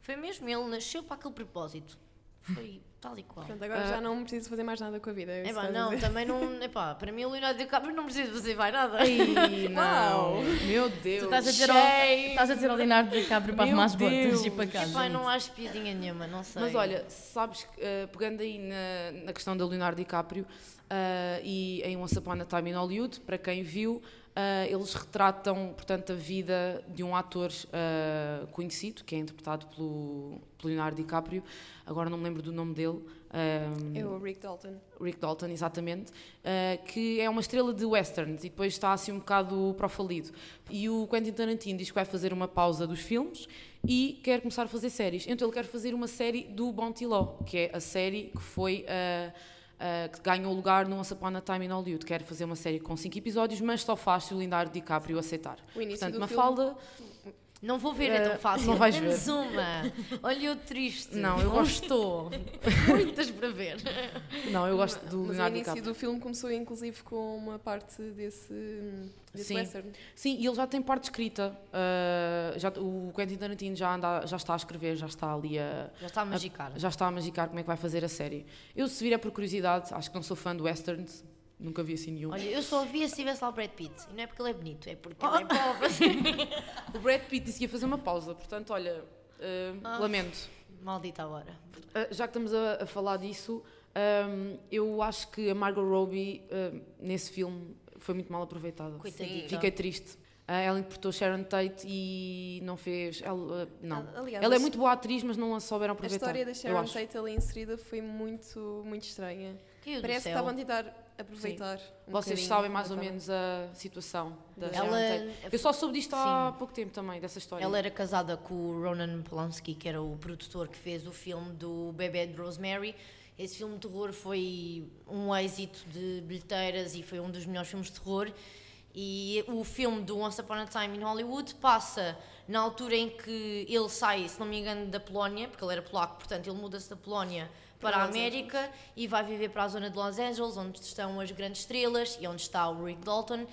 Foi mesmo, ele nasceu para aquele propósito. Foi tal e qual. Portanto, agora Ah. já não preciso fazer mais nada com a vida. é a não, dizer. também não. Epá, para mim o Leonardo DiCaprio não precisa fazer mais nada. Ai, *laughs* não. Meu Deus. Tu estás a dizer, ao, estás a dizer ao Leonardo DiCaprio para arrumar as botas e para casa. Epá, não acho piadinha nenhuma, não sei. Mas olha, sabes, que, eh, pegando aí na, na questão da Leonardo DiCaprio eh, e em Once Upon a Time in Hollywood, para quem viu, eh, eles retratam, portanto, a vida de um ator eh, conhecido, que é interpretado pelo, pelo Leonardo DiCaprio, agora não me lembro do nome dele. eh, É o Rick Dalton. Rick Dalton, exatamente, eh, que é uma estrela de westerns e depois está assim um bocado para o falido. E o Quentin Tarantino diz que vai fazer uma pausa dos filmes e quer começar a fazer séries. Então ele quer fazer uma série do Bounty Law, que é a série que foi. eh, eh, que ganhou lugar no Once Upon a Time in Hollywood. Quer fazer uma série com cinco episódios, mas só faz se o Leonardo DiCaprio aceitar. O início Portanto, do Mafalda, Não vou ver, é Eh, tão fácil. não vais Menos uma. Olha eu triste. Não, eu gosto- estou. *laughs* Muitas para ver. não, eu gosto do Mas o Leonardo início DiCaprio. do filme começou inclusive com uma parte desse, desse Sim. western. Sim, e ele já tem parte escrita. Uh, já, o Quentin Tarantino já, anda, já está a escrever, já está ali a. Já está a magicar. Já está a magicar como é que vai fazer a série. Eu, se vir é por curiosidade, acho que não sou fã de westerns, nunca vi assim nenhum. Olha, eu só via se tivesse lá o Brad Pitt. E não é porque ele é bonito, é porque Ah. ele é pobre. *laughs* O Brad Pitt disse que ia fazer uma pausa, portanto, olha, uh, Ah. lamento. Maldita hora. Uh, já que estamos a, a falar disso, um, eu acho que a Margot Robbie, uh, nesse filme, foi muito mal aproveitada. Coitadita. Fiquei triste. Uh, ela interpretou Sharon Tate e não fez. Ela, uh, não. Aliás, Ela é a- muito boa atriz, mas não a souberam A aproveitar. história da Sharon. Tate ali inserida foi muito, muito estranha. Parece que estavam a tentar aproveitar. um Vocês sabem mais ou menos a situação da Ela-. Eu só soube disto há Sim. pouco tempo também, dessa história. Ela era casada com o Ronan Polanski, que era o produtor que fez o filme do Bebê de Rosemary. Esse filme de terror foi um êxito de bilheteiras e foi um dos melhores filmes de terror. E o filme do Once Upon a Time in Hollywood passa na altura em que ele sai, se não me engano, da Polónia, porque ele era polaco, portanto ele muda-se da Polónia para a Los América e vai viver para a zona de Los Angeles, onde estão as grandes estrelas e onde está o Rick Dalton.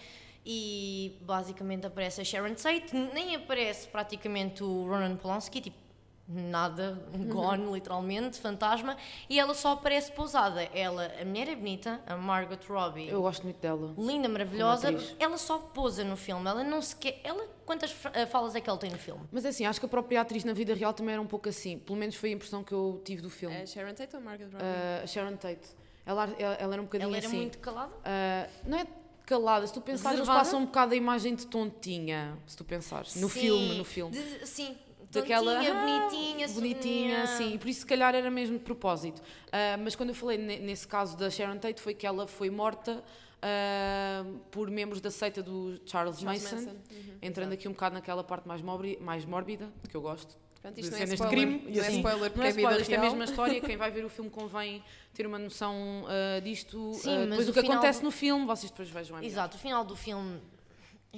E basicamente aparece a Sharon Tate, nem aparece praticamente o Ronan Polanski, tipo, nada, gone, literalmente, fantasma, e ela só aparece pousada. Ela, a mulher é bonita, a Margot Robbie, Eu gosto muito dela. linda, maravilhosa, ela só pousa no filme, ela não sequer. Ela, quantas eh, falas é que ela tem no filme? Mas assim, acho que a própria atriz na vida real também era um pouco assim. Pelo menos foi a impressão que eu tive do filme. É Sharon Tate ou Margaret Robbie? Uh, a Sharon Tate. Ela, ela, ela era um bocadinho Ela era assim. muito calada? Uh, não é calada, se tu pensares, eles passam um bocado a imagem de tontinha, se tu pensares. No Sim, filme, no filme. de- sim, daquela Tontinha, ah, bonitinha, bonitinha, sim, e por isso se calhar era mesmo de propósito. Ah, mas quando eu falei ne- nesse caso da Sharon Tate foi que ela foi morta ah, por membros da seita do Charles, Charles Manson, Manson, uhum. entrando aqui um bocado naquela parte mais, mórbida, mais mórbida, que eu gosto. Portanto, de isto não é spoiler, crime, não é assim, spoiler porque Não é é spoiler, isto é a mesma história. Quem vai ver o filme convém ter uma noção ah, disto. Sim, mas depois o que acontece do- no filme, vocês depois vejam. É. Exato, o final do filme.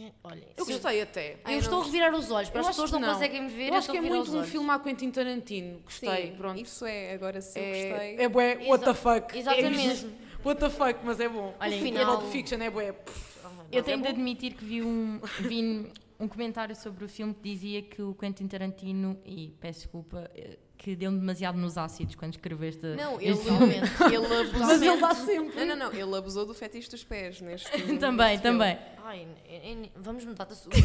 É, Olha, Eu gostei até. Eu estou a revirar os olhos, para Eu as acho pessoas que não, conseguem me ver. Eu acho que é muito um filme a Quentin Tarantino. Gostei, Sim, pronto. Isso é, agora se eu É, gostei. é bué, what the fuck. exatamente. É what the fuck, mas é bom. Olhem, O final- Pulp Fiction é bué. Eu mas é tenho de admitir que vi um, vi um comentário sobre o filme que dizia que o Quentin Tarantino, e peço desculpa, eh, que deu desmasiado nos ácidos quando escreveste Não, ele, este filme. ele *laughs* abusou. Mas ele dá sempre. Não, não, não. Ele abusou do fetiche dos pés neste *laughs* também, neste filme. também. Ai, vamos mudar de assunto.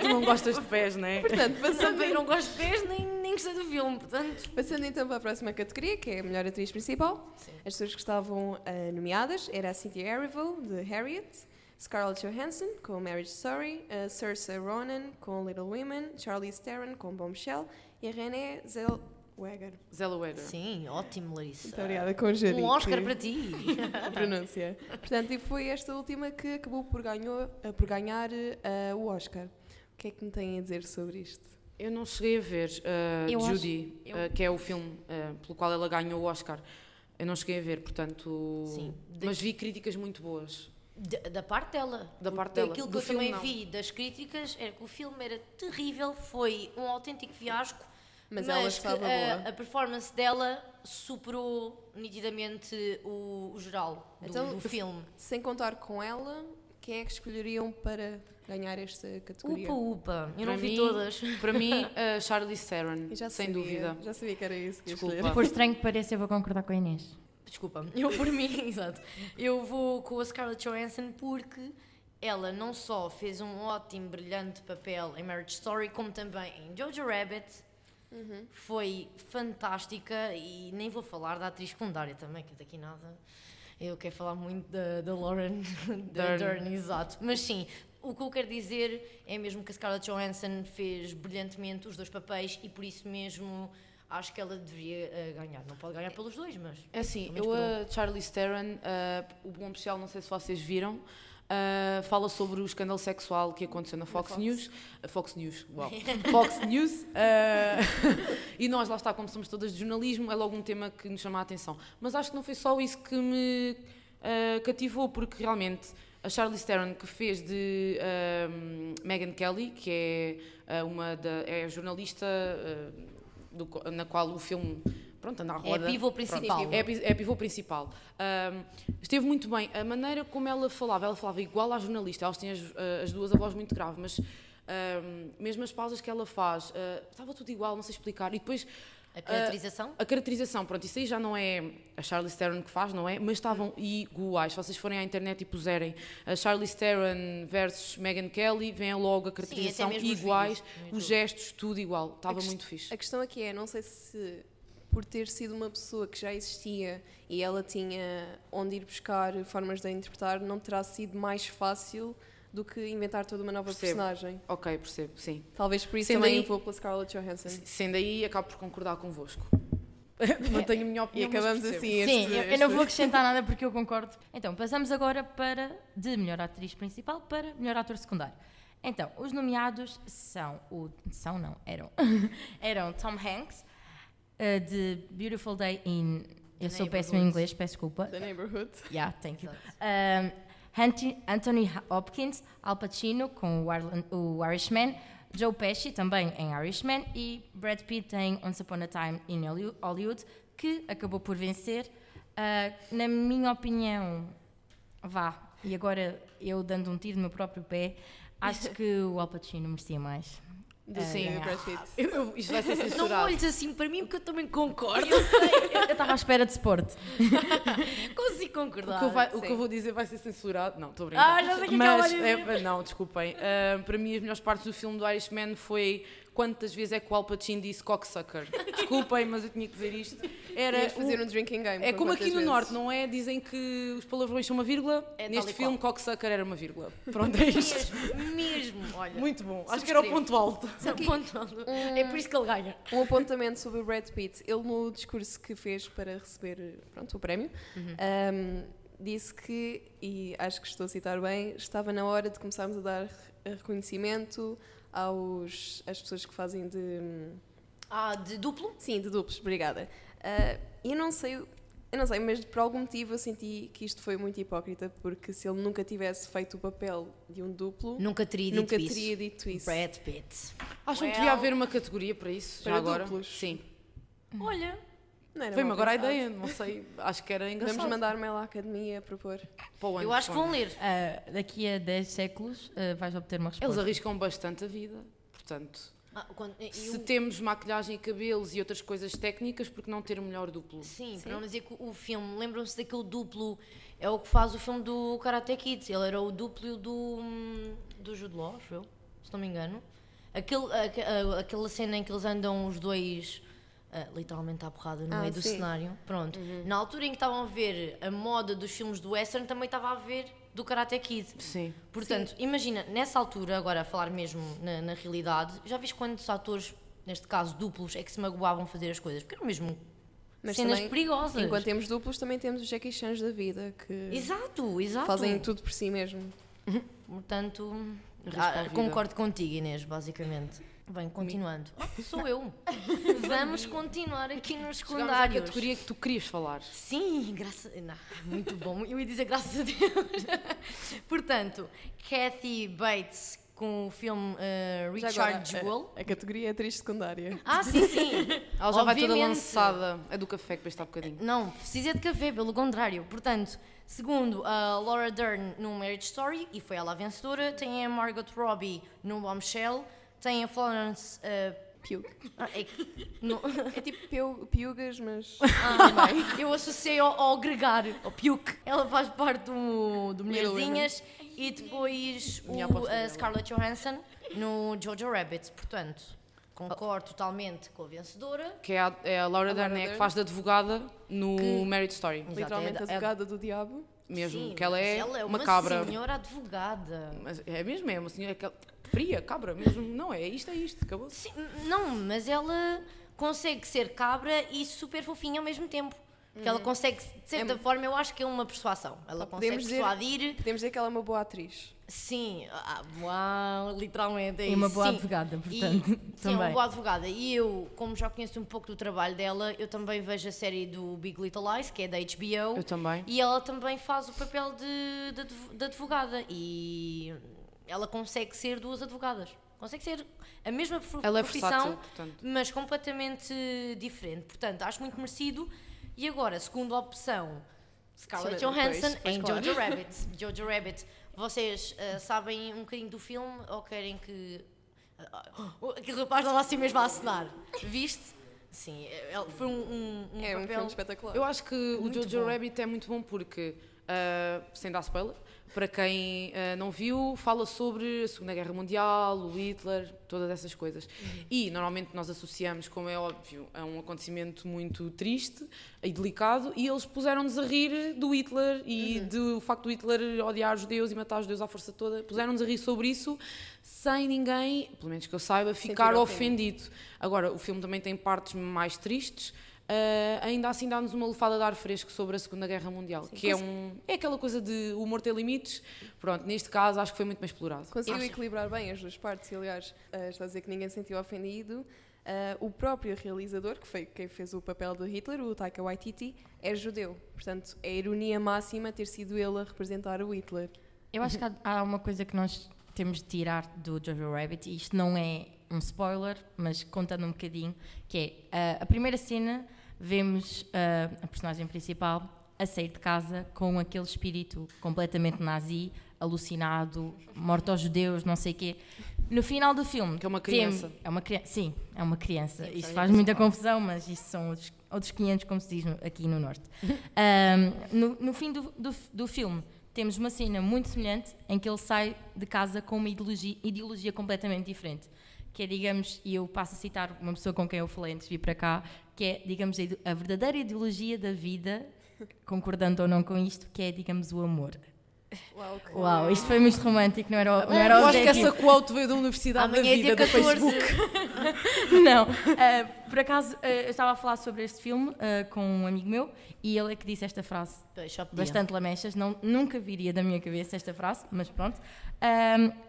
Tu não gostas de pés, não é? Portanto, passando, Também não gosto de pés, nem, nem gostei do filme, portanto. passando então para a próxima categoria, que é a melhor atriz principal. As pessoas que estavam ah, nomeadas era a Cynthia Erivo, de Harriet, Scarlett Johansson, com Marriage Story, a Saoirse Ronan, com Little Women, Charlize Theron, com Bombshell, e a Renée Zellweger. Zellweger. Sim, ótimo, Larissa. Muito obrigada com o Jari, Um Oscar para ti. a *laughs* pronúncia. Portanto, e foi esta última que acabou por, ganhou, eh, por ganhar eh, o Oscar. O que é que me têm a dizer sobre isto? Eu não cheguei a ver uh, acho- Judy, eu- uh, que é o filme uh, pelo qual ela ganhou o Oscar. Eu não cheguei a ver, portanto. Sim. Mas vi críticas muito boas. Da, da parte dela. Da parte dela. Aquilo que Do eu filme, também não. vi das críticas era que o filme era terrível, foi um autêntico fiasco. Mas ela estava a, boa. a performance dela superou nitidamente o, o geral do, Então, do filme. Sem contar com ela, quem é que escolheriam para ganhar esta categoria? Upa, upa. Eu Para não vi mim- todas. Para mim, *laughs* uh, Charlize Theron, sem sabia, dúvida. Já sabia que era isso que Desculpa. Por estranho que pareça, eu vou concordar com a Inês. Desculpa, eu por mim, *laughs* exato. Eu vou com a Scarlett Johansson porque ela não só fez um ótimo, brilhante papel em Marriage Story, como também em Jojo Rabbit. Foi fantástica e nem vou falar da atriz secundária também, que daqui nada. Eu quero falar muito da, da Lauren *laughs* da Dern. Dern, exato. Mas sim, o que eu quero dizer é mesmo que a Scarlett Johansson fez brilhantemente os dois papéis e por isso mesmo acho que ela deveria eh, ganhar. Não pode ganhar pelos dois, mas. É assim, eu um. a Charlize Theron, uh, o Bom Especial, não sei se vocês viram, uh, fala sobre o escândalo sexual que aconteceu na Fox, Fox. News. Uh, Fox News, uau. *laughs* Fox News. uh, *laughs* e nós, lá está, como somos todas de jornalismo, é logo um tema que nos chama a atenção. Mas acho que não foi só isso que me cativou, porque realmente a Charlize Theron, que fez de um, Megyn Kelly, que é, uma da, é a jornalista do na qual o filme pronto, anda à É roda. a pivô principal. É a pi- é a pivô principal. Ahm, esteve muito bem. A maneira como ela falava, ela falava igual à jornalista. Elas tinham as, ah, as duas a voz muito grave, mas ahm, mesmo as pausas que ela faz, ah, estava tudo igual, não sei explicar. E depois A caracterização? a caracterização, pronto, isso aí já não é a Charlize Theron que faz, não é? Mas estavam iguais. Se vocês forem à internet e puserem a Charlize Theron versus Megyn Kelly, vem logo a caracterização os iguais, os YouTube. gestos, tudo igual. Estava muito fixe. A questão aqui é, não sei se por ter sido uma pessoa que já existia e ela tinha onde ir buscar formas de a interpretar, não terá sido mais fácil do que inventar toda uma nova Percebo. personagem. Ok, percebo, sim. Talvez por isso Sendo também aí- vou pela Scarlett Johansson. Sendo aí, acabo por concordar convosco. *laughs* Mantenho a minha E opinião. mas acabamos assim Sim, este, eu, eu não vou acrescentar nada porque eu concordo. Então, passamos agora para de melhor atriz principal para melhor ator secundário. Então, os nomeados são o são não, eram *laughs* eram Tom Hanks eh, de Beautiful Day in eu sou péssima em inglês, peço desculpa. The Neighborhood. *laughs* Yeah, thank you. Um, Anthony Hopkins, Al Pacino com o, Irishman, Joe Pesci também em Irishman e Brad Pitt em Once Upon a Time in Holly- Hollywood, que acabou por vencer. Uh, na minha opinião, vá, e agora eu dando um tiro no meu próprio pé, acho *laughs* que o Al Pacino merecia mais. Do Ah, sim. Brad Pitt. Eu- eu- isto vai ser Não censurado. olhes assim para mim porque eu também concordo. Eu estava à espera de esporte. *laughs* Consigo O concordar. que, eu vai- o que eu vou dizer vai ser censurado. Não, estou a brincar. Ah, já sei o que é que Mas, é, não, desculpem. Ah, para mim, as melhores partes do filme do Irishman foi quantas vezes é que o Al Pacino disse cocksucker. *laughs* Desculpem, mas eu tinha que dizer isto. Era Ias fazer o- um drinking game. É com como aqui no vezes? Norte, não é? Dizem que os palavrões são uma vírgula. É Neste filme, qual. cocksucker era uma vírgula. Pronto, é isto. Mesmo, mesmo, olha. Muito bom. Acho que era o ponto alto. Não, ponto alto. É por isso que ele ganha. Um apontamento sobre o Brad Pitt. Ele, no discurso que fez para receber pronto, o prémio, um, disse que, e acho que estou a citar bem, estava na hora de começarmos a dar reconhecimento aos, às pessoas que fazem de. Ah, de duplo? Sim, de duplos, obrigada. Ah, eu não sei. Eu não sei, mas por algum motivo eu senti que isto foi muito hipócrita, porque se ele nunca tivesse feito o papel de um duplo, Nunca teria dito nunca isso. teria dito isso. Brad Pitt. Acham que Well. devia haver uma categoria para isso, Para já agora? duplos. Sim. Olha, Foi-me agora a ideia, não sei. Acho que era engraçado. Vamos mandar mail à academia a propor. Para eu acho que vão ler. Ah, daqui a 10 séculos ah, vais obter uma resposta. Eles arriscam bastante a vida. Portanto, Ah, quando- e se temos maquilhagem e cabelos e outras coisas técnicas, porque não ter o melhor duplo? Sim, para não dizer que o filme, lembram-se daquele duplo, é o que faz o filme do Karate Kid. Ele era o duplo do, hum, do Jude Law, acho eu, se não me engano. Aquele, aque- a- aquela cena em que eles andam os dois ah, literalmente à porrada no Ah, meio do sim. cenário. Pronto. Na altura em que estavam a ver a moda dos filmes do western, também estava a ver do Karate Kid. Sim. Portanto, imagina, nessa altura, agora a falar mesmo na, na realidade, já viste quantos atores, neste caso duplos, é que se magoavam fazer as coisas? Porque eram mesmo Mas cenas também, perigosas. Enquanto temos duplos, também temos os Jackie Chans da vida, que Exato, exato. fazem tudo por si mesmo. Portanto, ah, concordo contigo, Inês, basicamente. Bem, continuando. Ah, sou eu. *laughs* Vamos continuar aqui nos secundários. categoria que tu querias falar. Sim, graças. Não, muito bom. Eu ia dizer graças a Deus. *laughs* Portanto, Kathy Bates com o filme eh, Já Richard agora, Jewell. A, a categoria é atriz secundária. Ah, sim, sim. *laughs* Ela já vai toda Obviamente. lançada. É do café que basta há bocadinho. Não, precisa de café, pelo contrário. Portanto, segundo a Laura Dern no Marriage Story, e foi ela a vencedora, tem a Margot Robbie no Bombshell, tem a Florence. eh, Piug. ah, é no- *laughs* É tipo piu- piugas, mas. Ah, eu associei ao, ao gregário, ao Puke. Ela faz parte do, do Little Mulherzinhas e depois Minha o, aposta a dela. Scarlett Johansson no Jojo Rabbit. Portanto, concordo totalmente com a vencedora. Que é a, é a Laura Dern, é que Dern. faz de advogada no Que- Married Story. Exato, Literalmente é- é- advogada do diabo. Mesmo. Sim, que ela mas é, ela é uma, uma cabra. senhora advogada. Mas é mesmo, é uma senhora que- fria, cabra mesmo. Não, é isto, é isto. Acabou. Sim, não, mas ela consegue ser cabra e super fofinha ao mesmo tempo. Porque ela consegue, de certa É- forma, eu acho que é uma persuasão. Ela consegue Podemos dizer- persuadir. Podemos dizer que ela é uma boa atriz. Sim, ah, uau, literalmente é E uma boa sim. advogada, E- portanto, sim, é uma também. boa advogada. E eu, como já conheço um pouco do trabalho dela, eu também vejo a série do Big Little Lies, que é da HBO. Eu também. E ela também faz o papel de, de, de advogada. E ela consegue ser duas advogadas. Consegue ser a mesma Ela é profissão, versátil, portanto. mas completamente diferente. Portanto, acho muito merecido. E agora, segunda opção, Scarlett Sim, Johansson em claro. Jojo Rabbit. *laughs* Jojo Rabbit. Vocês ah, sabem um bocadinho do filme ou querem que. Oh, aquele rapaz estava assim mesmo a assinar. Viste? Sim, é- é- foi um, um, um É um papel. filme espetacular. Eu acho que o Muito Jojo bom. Rabbit é muito bom porque, ah, sem dar spoiler, para quem ah, não viu, fala sobre a Segunda Guerra Mundial, o Hitler, todas essas coisas. E normalmente nós associamos, como é óbvio, a um acontecimento muito triste e delicado, e eles puseram-nos a rir do Hitler e do facto do Hitler odiar os judeus e matar os judeus à força toda. Puseram-nos a rir sobre isso sem ninguém, pelo menos que eu saiba, ficar ofendido. Agora, o filme também tem partes mais tristes. Ah, ainda assim dá-nos uma lufada de ar fresco sobre a Segunda Guerra Mundial, que é um é aquela coisa de o humor ter limites. Pronto, neste caso acho que foi muito bem explorado. Conseguiu Acha? equilibrar bem as duas partes e, aliás, eh, está a dizer que ninguém se sentiu ofendido. Eh, o próprio realizador, que foi quem fez o papel de Hitler, o Taika Waititi, é judeu. Portanto, é ironia máxima ter sido ele a representar o Hitler. Eu acho que há, há uma coisa que nós temos de tirar do Jojo Rabbit, e isto não é um spoiler, mas contando um bocadinho, que é ah, a primeira cena, vemos ah, a personagem principal a sair de casa com aquele espírito completamente nazi, alucinado, morto aos judeus, não sei o quê. No final do filme... Que é uma tem- criança. é uma criança, sim, é uma criança. Sim, Isso faz é muita confusão, mas isso são outros, outros 500, como se diz no- aqui no Norte. *laughs* Ahm, no, no fim do, do, do filme, temos uma cena muito semelhante em que ele sai de casa com uma ideologia, ideologia completamente diferente. Que é, digamos, e eu passo a citar uma pessoa com quem eu falei antes de vir para cá, que é, digamos, a verdadeira ideologia da vida, concordando ou não com isto, que é, digamos, o amor. Uau, que- Uau, isto foi muito romântico, não era, o- não era o Eu acho que essa quote veio da Universidade Amanhã da é Vida do 14. Facebook. *laughs* Não, eh, por acaso eh, eu estava a falar sobre este filme eh, com um amigo meu e ele é que disse esta frase bastante lamechas, não, nunca viria da minha cabeça esta frase, mas pronto.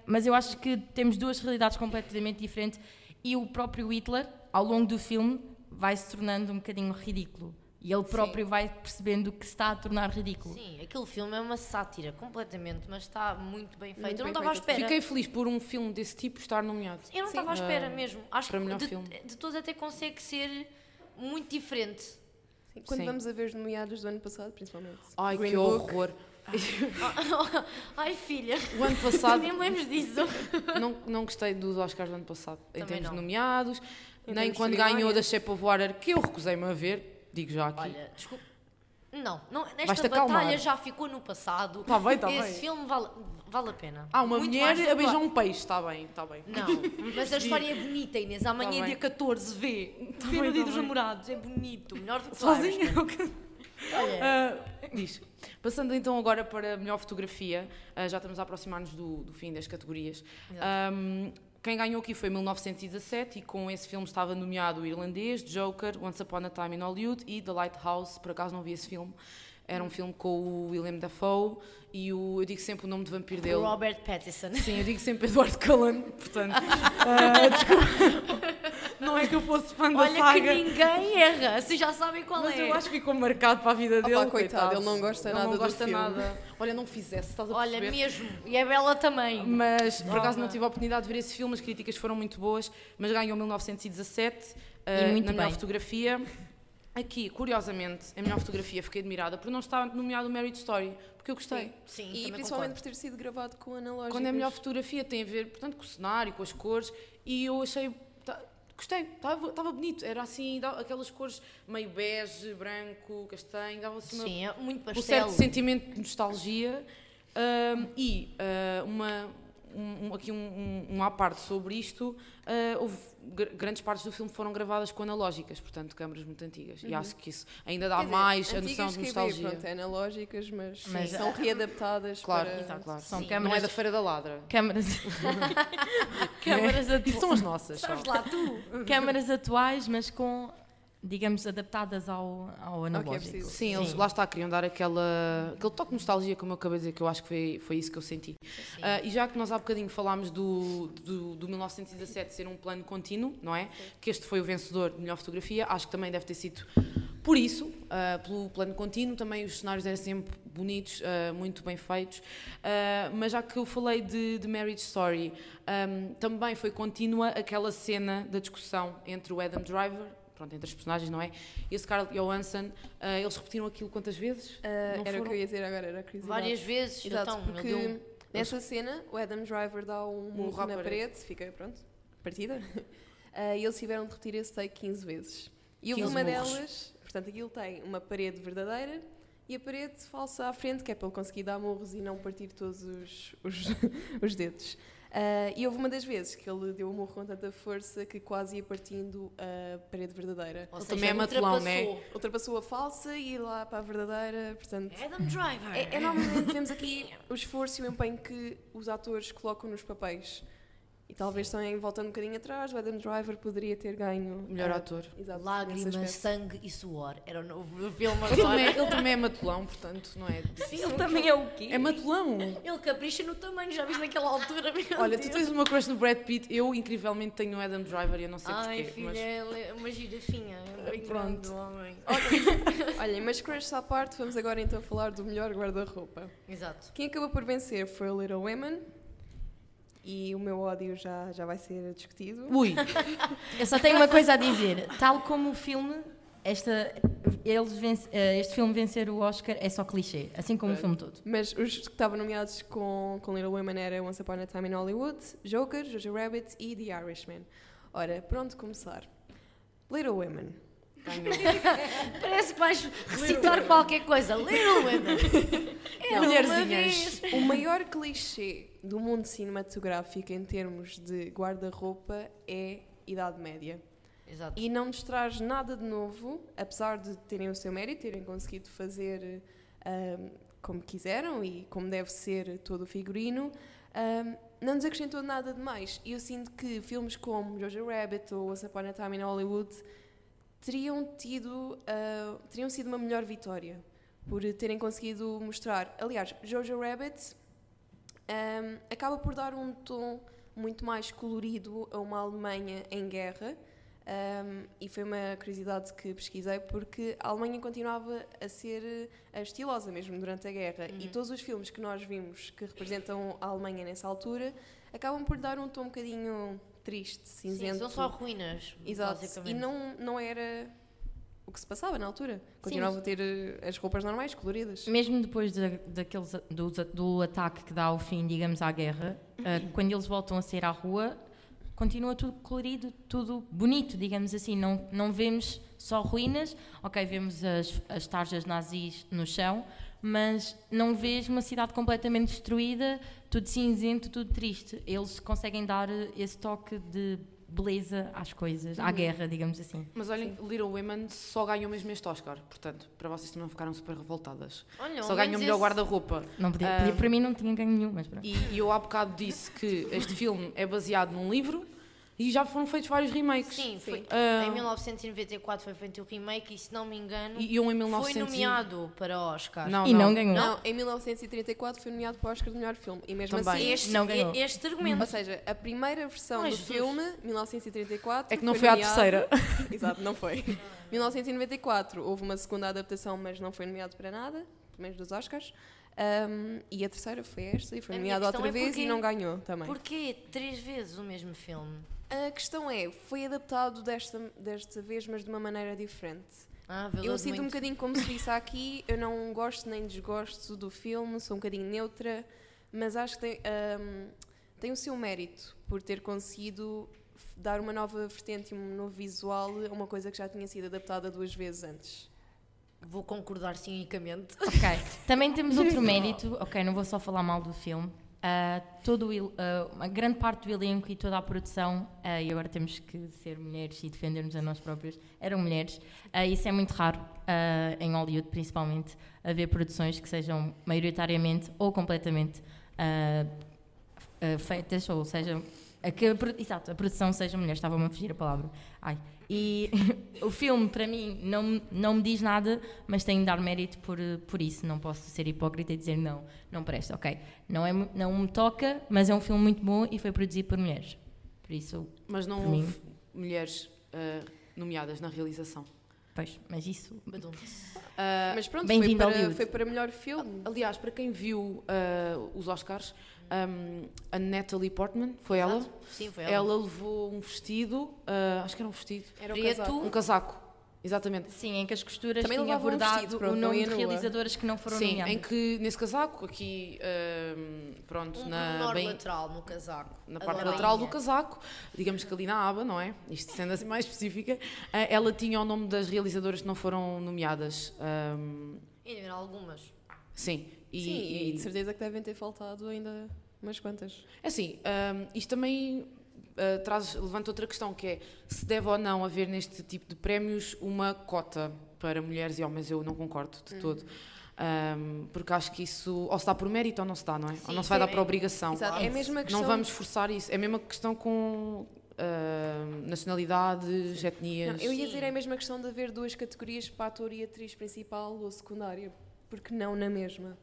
Mas eu acho que temos duas realidades completamente diferentes e o próprio Hitler, ao longo do filme, vai se tornando um bocadinho ridículo. E ele próprio vai percebendo que se está a tornar ridículo. Sim, aquele filme é uma sátira, completamente, mas está muito bem feito. Muito eu não estava à espera. Fiquei feliz por um filme desse tipo estar nomeado. Eu não estava à espera Ah, mesmo. Acho para que melhor de, filme. de todos até consegue ser muito diferente. Sim, Quando Sim. vamos a ver os nomeados do ano passado, principalmente. Ai, Green que Book, horror. *laughs* Ai filha, O ano passado nem me lembres disso. não, não gostei dos Oscars do ano passado, em Também termos de não. nomeados, Em nem termos de quando ganhou da Shape of Water, que eu recusei-me a ver, digo já aqui. Olha, desculpa. Não, não nesta acalmar. batalha já ficou no passado. Tá bem, tá Esse bem. filme vale, vale a pena. Ah, uma Muito mulher a beijar um peixe, está bem, está bem. Não, *laughs* mas a história é bonita, Inês. Amanhã Tá é bem. dia 14, vê. Tá vê no dia tá dos namorados, é bonito. Melhor do que Sozinha? Irishman. Ah, diz. Passando então agora para a melhor fotografia, ah, já estamos a aproximar-nos do, do fim das categorias. Ahm, quem ganhou aqui foi 1917 e com esse filme estava nomeado o Irlandês, Joker, Once Upon a Time in Hollywood e The Lighthouse. Por acaso não vi esse filme. Era um filme com o William Dafoe e o, eu digo sempre o nome de vampiro dele. Robert Pattinson. Sim, eu digo sempre Eduardo Cullen, portanto, ah, *laughs* desculpa. Não é que eu fosse fã da Olha que saga. ninguém erra, se já sabem qual Mas é. eu acho que ficou marcado para a vida Opa, dele. coitado, ele não gosta Ele nada não do gosta filme. nada. Olha, não fizesse, estás a Olha, perceber? mesmo. E a Bela também. Mas por acaso não tive a oportunidade de ver esse filme, as críticas foram muito boas, mas ganhou 1917 E ah, muito na melhor bem. fotografia. Aqui, curiosamente, a melhor fotografia fiquei admirada por não estar nomeado o Marriage Story, porque eu gostei. Sim, E principalmente concordo. por ter sido gravado com analógicos. Quando é melhor fotografia tem a ver, portanto, com o cenário, com as cores, e eu achei, gostei, estava bonito, era assim, dava aquelas cores meio bege, branco, castanho, dava assim uma, Sim, é muito um certo sentimento de nostalgia. Ahm, e ah, uma, um, aqui um, um, um à parte sobre isto, ah, houve gr- grandes partes do filme foram gravadas com analógicas, portanto, câmaras muito antigas, e acho que isso ainda dá Quer dizer, mais a noção de que é, nostalgia. Pronto, é analógicas, mas, Mas, são readaptadas Claro, para... claro. São Sim, Não câmaras, é da Feira da Ladra. câmaras, *laughs* *laughs* câmaras, atu- Isso são as nossas. Sabes lá tu. câmaras atuais, mas com, digamos, adaptadas ao, ao analógico. preciso. Sim, eles lá está, queriam dar aquela, aquele toque de nostalgia, como eu acabei de dizer, que eu acho que foi, foi isso que eu senti. Ah, e já que nós há bocadinho falámos do, do, do 1917 ser um plano contínuo, não é? Que este foi o vencedor de melhor fotografia, acho que também deve ter sido por isso, ah, pelo plano contínuo, também os cenários eram sempre bonitos, ah, muito bem feitos. Ah, mas já que eu falei de, de Marriage Story, ahm, também foi contínua aquela cena da discussão entre o Adam Driver, pronto, entre as personagens, não é? E a Scarlett Johansson, ah, eles repetiram aquilo quantas vezes? Não era o foram? que eu ia dizer agora, era a curiosidade. Várias vezes. Exato, então, porque um- nessa cena o Adam Driver dá um murro à na parede. parede, fica, pronto, partida. *laughs* Ah, e eles tiveram de repetir esse take 15 vezes. E houve 15 uma murros. delas, portanto, aquilo tem uma parede verdadeira e a parede falsa à frente, que é para ele conseguir dar murros e não partir todos os, os, *laughs* os dedos. Ah, e houve uma das vezes que ele deu o murro com tanta força que quase ia partindo a parede verdadeira. Ou Ele seja, também é matulão, não é? ultrapassou. A falsa e ia lá para a verdadeira, portanto... Adam Driver. É, é normalmente vemos aqui o esforço e o empenho que os atores colocam nos papéis. E talvez também voltando um bocadinho atrás, o Adam Driver poderia ter ganho Melhor ah, ator. Exato, Lágrimas, sangue e suor. Era o novo *laughs* filme Ele também, agora. ele também é matulão, portanto, não é? Sim, ele também é o quê? É matulão! Ele capricha no tamanho, já viste naquela altura, Olha, tu Deus. tens uma crush no Brad Pitt, eu incrivelmente tenho o Adam Driver e eu não sei Ai, porquê. filha, mas... ele é uma girafinha. É Pronto. homem. *laughs* Olhem, mas crush à parte, vamos agora então falar do melhor guarda-roupa. Exato. Quem acabou por vencer foi o Little Women. E o meu ódio já, já vai ser discutido. Ui! Eu só tenho uma coisa a dizer. Tal como o filme, esta, eles vence- eh, este filme vencer o Oscar é só clichê, assim como o filme todo. Mas os que estavam nomeados com, com Little Women era Once Upon a Time in Hollywood, Joker, Jojo Rabbit e The Irishman. Ora, pronto, começar. Little Women. *laughs* Parece que vais recitar qualquer coisa. Little Women. *laughs* Mulherzinhas. vez. O maior clichê do mundo cinematográfico em termos de guarda-roupa é Idade Média. Exato. e não nos traz nada de novo, apesar de terem o seu mérito, terem conseguido fazer ahm, como quiseram e como deve ser todo o figurino, ahm, não nos acrescentou nada de mais. E eu sinto que filmes como Jojo Rabbit ou Once Upon a Time in Hollywood teriam tido, ah, teriam sido uma melhor vitória por terem conseguido mostrar. Aliás, Jojo Rabbit ahm, acaba por dar um tom muito mais colorido a uma Alemanha em guerra. ahm, e foi uma curiosidade que pesquisei porque a Alemanha continuava a ser estilosa mesmo durante a guerra e todos os filmes que nós vimos que representam a Alemanha nessa altura acabam por dar um tom um bocadinho triste, Sim, cinzento. são só ruínas, Exato. E não, não era o que se passava na altura. Continuavam a ter eh, as roupas normais, coloridas. Mesmo depois da, daqueles, do, do ataque que dá o fim, digamos, à guerra, ah, quando eles voltam a sair à rua, continua tudo colorido, tudo bonito, digamos assim. Não, não vemos só ruínas, ok, vemos as, as tarjas nazis no chão, mas não vês uma cidade completamente destruída, tudo cinzento, tudo triste. Eles conseguem dar eh, esse toque de beleza às coisas, à guerra, digamos assim. Mas olhem, Little Women só ganhou mesmo este Oscar, portanto, para vocês também não ficaram super revoltadas. Olha, só ganhou menos melhor esse- guarda-roupa. Não podia, Ah, podia- para mim não tinha ganho nenhum, mas pronto. E, e eu há bocado disse que este filme é baseado num livro e já foram feitos vários remakes. Sim, foi, Ah, em 1994 foi feito o remake e, se não me engano, E, e um em foi 1900 e- nomeado para Oscar. Não, E não ganhou. Não, em 1934 foi nomeado para o Oscar de melhor filme. E mesmo Também. assim, Este, Não ganhou. este argumento. ou seja, a primeira versão Ai, do Jesus. filme, 1934. É que não foi a nomeado- terceira. *laughs* Exato, não foi. 1994 houve uma segunda adaptação, mas não foi nomeado para nada, pelo menos dos Oscars. Um, e a terceira foi esta, e foi A nomeado outra é vez porquê- e não ganhou também. Porquê três vezes o mesmo filme? A questão é, foi adaptado desta, desta vez, mas de uma maneira diferente. Ah, Eu sinto um bocadinho como se disse *laughs* aqui, eu não gosto nem desgosto do filme, sou um bocadinho neutra, mas acho que tem, ahm, tem o seu mérito por ter conseguido dar uma nova vertente e um novo visual a uma coisa que já tinha sido adaptada duas vezes antes. Vou concordar cinicamente. Ok. Também temos outro *laughs* mérito. Ok, não vou só falar mal do filme. Ah, todo o ah, uma grande parte do elenco e toda a produção, ah, e agora temos que ser mulheres e defendermos a nós próprios, eram mulheres. Isso é muito raro, em Hollywood principalmente, haver produções que sejam maioritariamente ou completamente feitas, ou seja, a que a, exato, a produção seja mulher. Estava-me a fugir a palavra. Ai. E *laughs* o filme, para mim, não, não me diz nada, mas tenho de dar mérito por, eh, por isso. Não posso ser hipócrita e dizer não, não presta. Ok, não, é, não me toca, mas é um filme muito bom e foi produzido por mulheres. Por isso, Mas não Por mim. houve mulheres ah, nomeadas na realização. pois, mas isso. Ah, Mas pronto, foi para, foi para melhor filme. aliás, para quem viu ah, os Oscars, ahm, a Natalie Portman, foi ela? Exato. Sim, foi ela. Ela levou um vestido, ah, acho que era um vestido, Era Preto. casaco. um casaco, exatamente. Sim, em que as costuras Também tinham levava um abordado vestido, pronto, o nome de realizadoras que não foram Sim, nomeadas. em que nesse casaco, aqui, ahm, pronto, Um na, bem, lateral no casaco. na parte lateral do casaco, digamos que ali na aba, não é? Isto sendo assim mais específica, ah, ela tinha o nome das realizadoras que não foram nomeadas. ahm, E eram algumas. sim, e, Sim, e e- de certeza que devem ter faltado ainda umas quantas. É assim, hum, isto também uh, traz, levanta outra questão, que é se deve ou não haver neste tipo de prémios uma cota para mulheres e homens. Eu não concordo de todo. Um, porque acho que isso ou se dá por mérito ou não se dá, não é? ou não se vai dar por obrigação. Exato, é a mesma questão. Não vamos forçar isso. É a mesma questão com uh, nacionalidades, etnias. Não, eu ia dizer é a mesma questão de haver duas categorias para ator e atriz principal ou secundária. Porque não na mesma?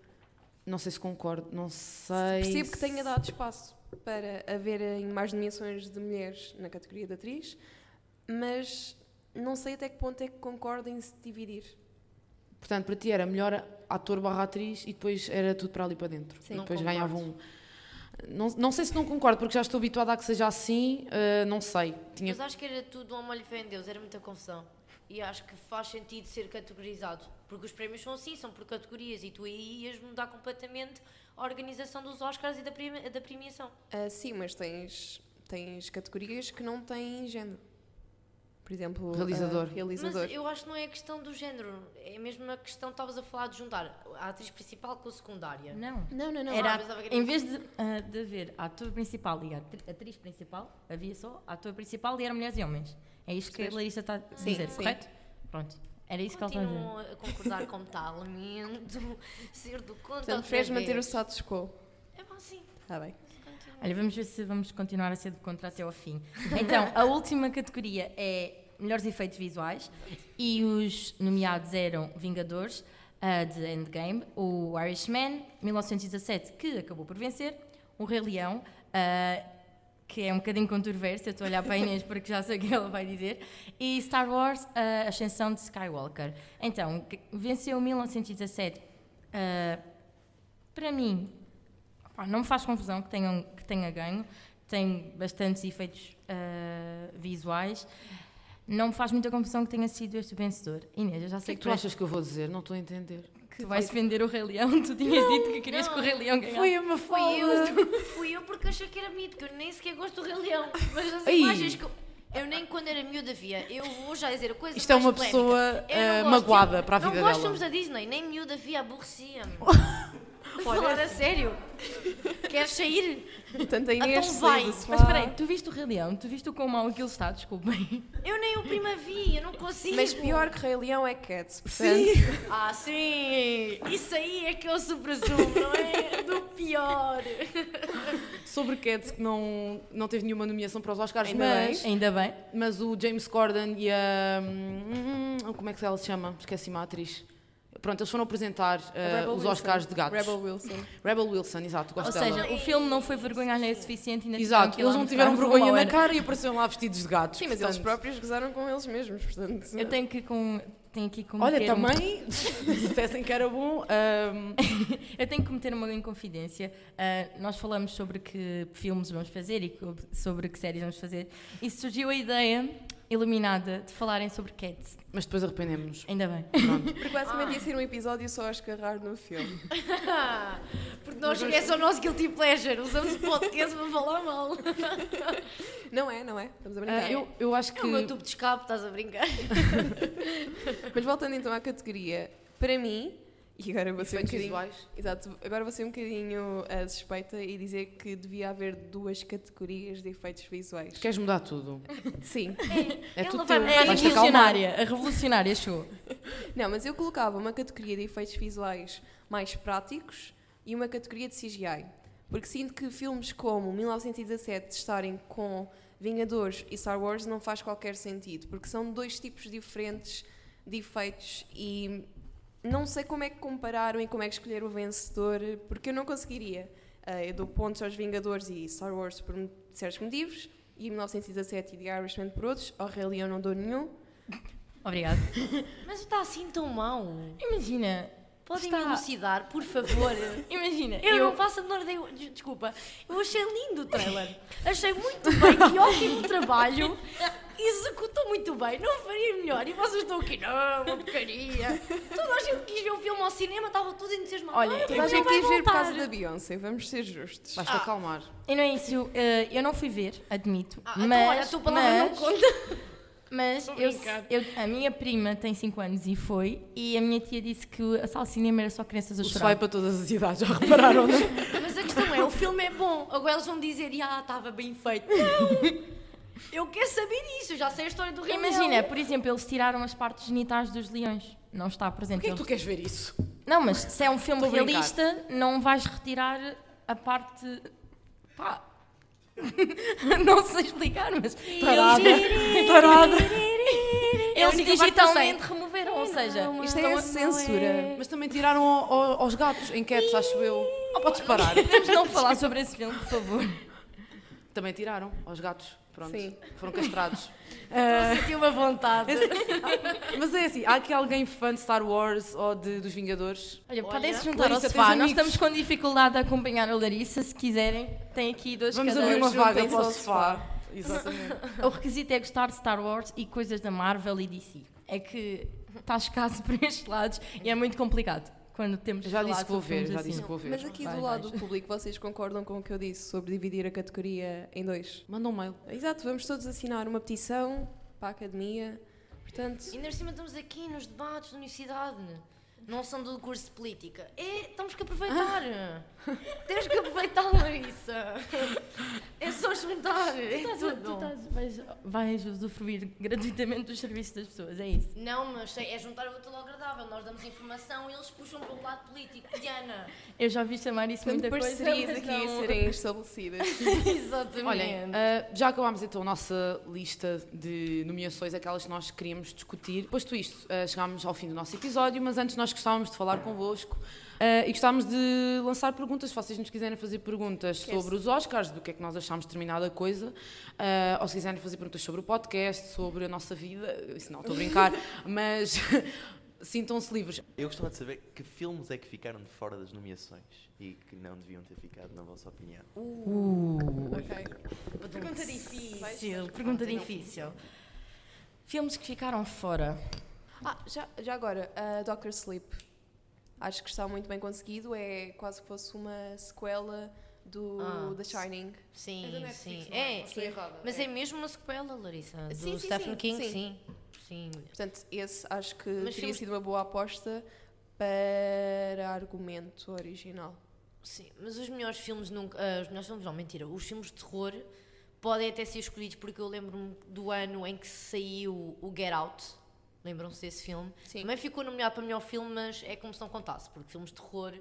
Não sei se concordo, não sei. Percebo que se- tenha dado espaço para haverem mais nomeações de mulheres na categoria de atriz, mas não sei até que ponto é que concordem em se dividir. Portanto, para ti era melhor ator barra atriz e depois era tudo para ali para dentro. Sim. Não depois concordo. ganhavam um. Não, não sei se não concordo, porque já estou habituada a que seja assim, eh, não sei. Tinha... Mas acho que era tudo um molho fé em Deus, era muita confusão. E acho que faz sentido ser categorizado. Porque os prémios são assim, são por categorias. E tu aí ias mudar completamente a organização dos Oscars e da, premi- da premiação. Ah, sim, mas tens, tens categorias que não têm género. Por exemplo, Realizador. ah, Mas realizador. eu acho que não é questão do género, é mesmo a questão, estavas a falar de juntar a atriz principal com a secundária. Não. Não, não, não. Era, Ah, que em vez de, ah, de haver ator principal e atri- atriz principal, havia só ator principal e eram mulheres e homens. É isto que a Larissa está a dizer, sim. correto? Pronto. Era isso que ela está a dizer. Continuo a concordar como está, lamento *laughs* ser do contra Portanto, preferes manter o status quo. É bom, sim. Está bem. Olha, vamos ver se vamos continuar a ser do contra até ao fim. Então, a última categoria é melhores efeitos visuais e os nomeados eram Vingadores, ah, de Endgame, o Irishman, 1917, que acabou por vencer, o Rei Leão, ah, que é um bocadinho controverso, eu estou a olhar para a Inês porque já sei o que ela vai dizer, e Star Wars, a Ascensão de Skywalker. Então, venceu 1917. ah, para mim, Pá, não me faz confusão que, tenham, que tenha ganho, tem bastantes efeitos ah, visuais. Não me faz muita confusão que tenha sido este vencedor. Inês, eu já O que sei é que que, tu achas que eu vou dizer? Não estou a entender. Tu vais defender o Rei Leão. Tu tinhas dito que querias que o Rei Leão ganhasse. Foi uma Fui eu, fui eu porque achei que era mito, que eu nem sequer gosto do Rei Leão. Mas as Ei. imagens que eu, eu nem quando era miúda via, eu vou já dizer a coisa Isto é uma polémica. pessoa não ah, gosto, magoada tipo, para a vida Não dela. de filmes da Disney, nem miúda via, aborrecia-me. *laughs* Falar a sério. Queres sair? Portanto, a Inês Então vai. Mas espera aí, tu viste o Rei Leão? Tu viste o quão mau aquilo está? Desculpem. Eu nem o prima vi, eu não consigo. Mas pior que Rei Leão é Cats. Portanto, Ah, sim! Isso aí é que eu supra-sumo, não é? Do pior. Sobre Cats, que não, não teve nenhuma nomeação para os Oscars, Ainda mas, Ainda bem. mas o James Corden e a. hum, como é que ela se chama? Esqueci-me a atriz. Pronto, eles foram apresentar Rebel os Wilson. Oscars de gatos. Rebel Wilson. Rebel Wilson, exato, gosto Ou dela. seja, o filme não foi vergonha alheia suficiente ainda Exato, eles não tiveram o vergonha na cara e apareceram lá vestidos de gatos. Sim, mas eles próprios gozaram com eles mesmos, portanto... Eu tenho que com, tenho aqui Olha, cometer um- também, *laughs* se dissessem que era bom, ahm, *laughs* Eu tenho que cometer uma inconfidência. Ah, nós falamos sobre que filmes vamos fazer e sobre que séries vamos fazer. E surgiu a ideia iluminada de falarem sobre Cats. mas depois arrependemos-nos. Ainda bem. *laughs* Porque basicamente ia ser um episódio só a escarrar no filme. *laughs* Porque nós é só o nosso guilty pleasure. Usamos o podcast para falar mal. *laughs* Não é, não é? Estamos a brincar. Ah, eu, eu acho que. É o meu tubo de escape, estás a brincar. Mas voltando então à categoria, para mim, e agora vou ser um bocadinho... visuais. Exato, agora vou ser um bocadinho ah, suspeita e dizer que devia haver duas categorias de efeitos visuais. Queres mudar tudo? Sim. *laughs* É Ela tudo vai teu. É a revolucionária. A revolucionária chegou. Não, mas eu colocava uma categoria de efeitos visuais mais práticos e uma categoria de CGI. Porque sinto que filmes como 1917 estarem com Vingadores e Star Wars não faz qualquer sentido, porque são dois tipos diferentes de efeitos e não sei como é que compararam e como é que escolheram o vencedor, porque eu não conseguiria. Ah, eu dou pontos aos Vingadores e Star Wars por certos motivos, e 1917 e The Irishman por outros, ao Rei Leão não dou nenhum. Obrigada. *laughs* Mas está assim tão mau. Imagina. Podem Está- elucidar, por favor. *laughs* Imagina. Eu, não faço a menor ideia. de- Desculpa. Eu achei lindo o trailer. *laughs* Achei muito bem, que ótimo trabalho. Executou muito bem. Não faria melhor. E vocês estão aqui, não, uma porcaria. Toda a gente quis ver o filme ao cinema, estava tudo entusiasmado. Olha, Ah, Toda a gente quis ver por causa da Beyoncé, vamos ser justos. Vais-te acalmar. E não é isso. eh, eu não fui ver, admito. Ah, mas, então, olha, a tua palavra mas, não conta. Mas eu, eu- a minha prima tem 5 anos e foi, e a minha tia disse que a sala de cinema era só crianças a chorar. é para todas as idades, já repararam, não é? *laughs* Mas a questão é, o filme é bom. Agora eles vão dizer, ah, estava bem feito. Não! Eu quero saber isso, eu já sei a história do Rei Imagina, Leão. por exemplo, eles tiraram as partes genitais dos leões. Não está presente. Porquê é que tu queres ver isso? Não, mas se é um filme Estou realista, não vais retirar a parte. Pá. *laughs* não sei explicar, mas. Tarada. Tarada. Eles sei. digitalmente removeram, ou seja, Isto é a censura. Mas também tiraram ao- ao- aos gatos, cats, acho eu. Oh, podes parar. podemos não *laughs* falar sobre esse filme, por favor. Também tiraram aos gatos. Pronto. Sim. Foram castrados. *laughs* Senti uma vontade. *laughs* Mas é assim, há aqui alguém fã de Star Wars ou de, dos Vingadores? Olha, Olha, podem se juntar Larissa, ao sofá. Nós estamos com dificuldade a acompanhar a Larissa. Se quiserem, tem aqui dois Vamos abrir uma vaga para o sofá. Exatamente. *laughs* O requisito é gostar de Star Wars e coisas da Marvel e DC. É que está escasso por estes lados e é muito complicado quando temos Já disse que vou ver, já assim. disse que vou ver. Mas aqui Vai, do lado vais. do público, vocês concordam com o que eu disse sobre dividir a categoria em dois? Manda um mail. Exato, vamos todos assinar uma petição para a academia. Portanto, Ainda por cima estamos aqui nos debates da universidade. Não são do curso de política. É, temos que aproveitar. *laughs* temos que aproveitar, Larissa. É só juntar. É Tu tudo. estás- vais, vais usufruir gratuitamente dos serviços das pessoas, é isso? Não, mas é juntar o útil ao agradável. Nós damos informação e eles puxam para o lado político. Diana. Eu já ouvi chamar isso portanto muita coisa. parcerias aqui a não- serem *laughs* estabelecidas. Exatamente. Olhem, ah, já acabámos então a nossa lista de nomeações, aquelas que nós queríamos discutir. Posto isto, ah, chegámos ao fim do nosso episódio, mas antes nós gostávamos de falar convosco ah, e gostávamos de lançar perguntas, se vocês nos quiserem fazer perguntas Que é sobre os Oscars, do que é que nós achámos de determinada coisa, ah, ou se quiserem fazer perguntas sobre o podcast, sobre a nossa vida, isso não, estou a brincar, *laughs* mas *laughs* sintam-se livres. Eu gostava de saber que filmes é que ficaram de fora das nomeações e que não deviam ter ficado, na vossa opinião. ok. Pergunta difícil, pergunta difícil. Filmes que ficaram fora. Ah, já, já agora, a Doctor Sleep. Acho que está muito bem conseguido. É quase que fosse uma sequela do Ah, The Shining. Sim, É Netflix, sim. é? É, Estou errada. mas é mesmo uma sequela, Larissa. Do Sim, sim, Stephen sim, King, sim. sim. sim. Portanto, esse acho que Mas teria filmes- sido uma boa aposta para argumento original. Sim, mas os melhores filmes nunca. ah, os melhores filmes, não, mentira. Os filmes de terror podem até ser escolhidos porque eu lembro-me do ano em que saiu o Get Out. Lembram-se desse filme? Sim. Também ficou nomeado para melhor filme, mas é como se não contasse, porque filmes de terror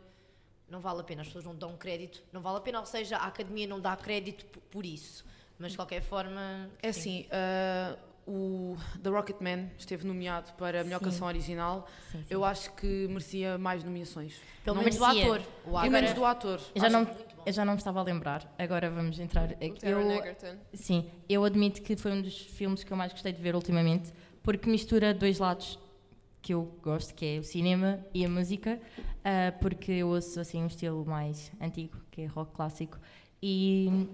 não vale a pena, as pessoas não dão crédito, não vale a pena, ou seja, a academia não dá crédito por isso. Mas de qualquer forma. É sim. assim, ah, o The Rocketman esteve nomeado para a melhor Sim. canção original. Sim, sim. Eu acho que merecia mais nomeações. Pelo não menos do ator. O E ator menos é- do ator. Eu já, não, eu já não me estava a lembrar, agora vamos entrar. O aqui. Taron Eu, Egerton. sim, eu admito que foi um dos filmes que eu mais gostei de ver ultimamente, porque mistura dois lados que eu gosto, que é o cinema e a música, ah, porque eu ouço assim um estilo mais antigo, que é rock clássico, e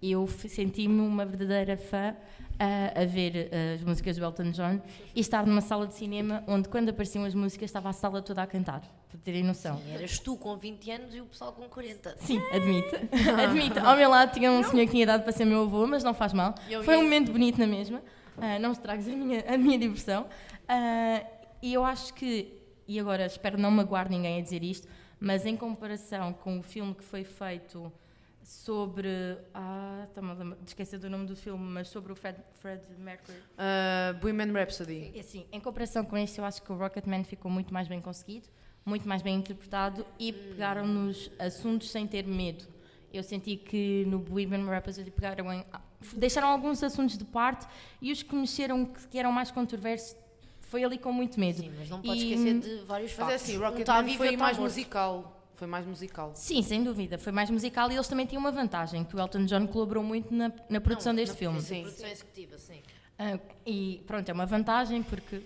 eu senti-me uma verdadeira fã ah, a ver ah, as músicas do Elton John e estar numa sala de cinema onde quando apareciam as músicas estava a sala toda a cantar, para terem noção. Sim, Eras tu com 20 anos e o pessoal com 40. Sim, admito. *laughs* admito. Ao meu lado tinha um senhor que tinha idade para ser meu avô, mas não faz mal. Eu Foi um momento bonito na mesma. Ah, não estragues a minha, a minha diversão. Ah, e eu acho que, e agora espero não magoar ninguém a dizer isto, mas em comparação com o filme que foi feito sobre. Ah, estou-me a lembrar- esquecer do nome do filme, mas sobre o Fred, Fred Mercury. Uh, Bohemian Rhapsody. Assim, em comparação com este, eu acho que o Rocketman ficou muito mais bem conseguido, muito mais bem interpretado e pegaram nos assuntos sem ter medo. Eu senti que no Bohemian Rhapsody pegaram em, deixaram alguns assuntos de parte e os que mexeram, que, eram mais controversos, foi ali com muito medo. Sim, mas não podes E- esquecer de vários Mas factos. é assim, tá Rocketman e foi tá mais morto. musical. Foi mais musical. Sim, sem dúvida, foi mais musical e eles também tinham uma vantagem, que o Elton John colaborou muito na, na produção Não, deste na filme. Sim. Produção executiva, sim. Ah, e pronto, é uma vantagem porque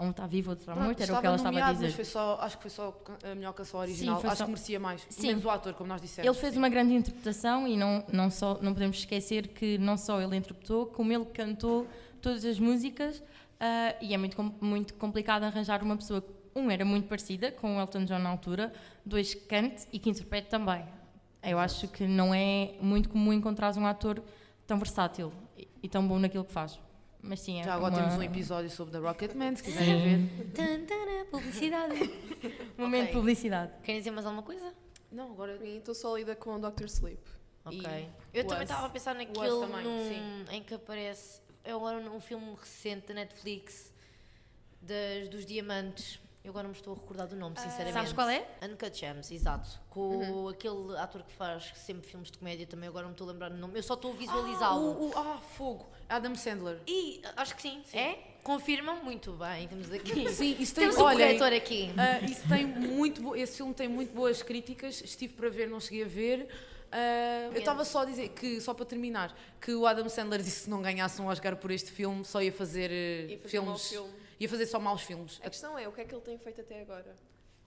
um está vivo, outro está morto, era o que ela estava a dizer. Foi só, acho que foi só a melhor canção original. foi acho só- que merecia mais. Sim. Menos o ator, como nós dissemos. Ele fez uma grande interpretação e não, não, só, não podemos esquecer que não só ele interpretou, como ele cantou todas as músicas ah, e é muito, muito complicado arranjar uma pessoa que, um, era muito parecida com o Elton John na altura, dois, que cante e que interprete também. Eu acho que não é muito comum encontrar um ator tão versátil e, e tão bom naquilo que faz. Mas sim, é Já agora uma- temos um episódio sobre The Rocketman, se quiserem ver. *laughs* Tan, tan, publicidade. *laughs* momento de publicidade. Querem dizer mais alguma coisa? Não, agora. Estou sólida com o Dr. Sleep. Ok. E Eu o também estava a pensar naquele também, num- em que aparece. É agora um filme recente da Netflix das, dos diamantes. Eu agora não me estou a recordar do nome, sinceramente. Sabes qual é? Uncut Gems, exato. Com aquele ator que faz sempre filmes de comédia também, agora não me estou a lembrar do nome. Eu só estou a Ah, visualizá-lo. o, o- ah, fogo. Adam Sandler. E acho que sim. É? Confirmam? Muito bem, temos aqui. *laughs* Sim, isso tem Temos um olhem, corretor aqui. ah, isso tem muito bo- esse filme tem muito boas críticas. Estive para ver, não cheguei a ver. Ah, eu estava só a dizer que, só para terminar, que o Adam Sandler disse que se não ganhasse um Oscar por este filme, só ia fazer, eh, E fazer filmes. mau filme. Ia fazer só maus filmes. A questão é, o que é que ele tem feito até agora?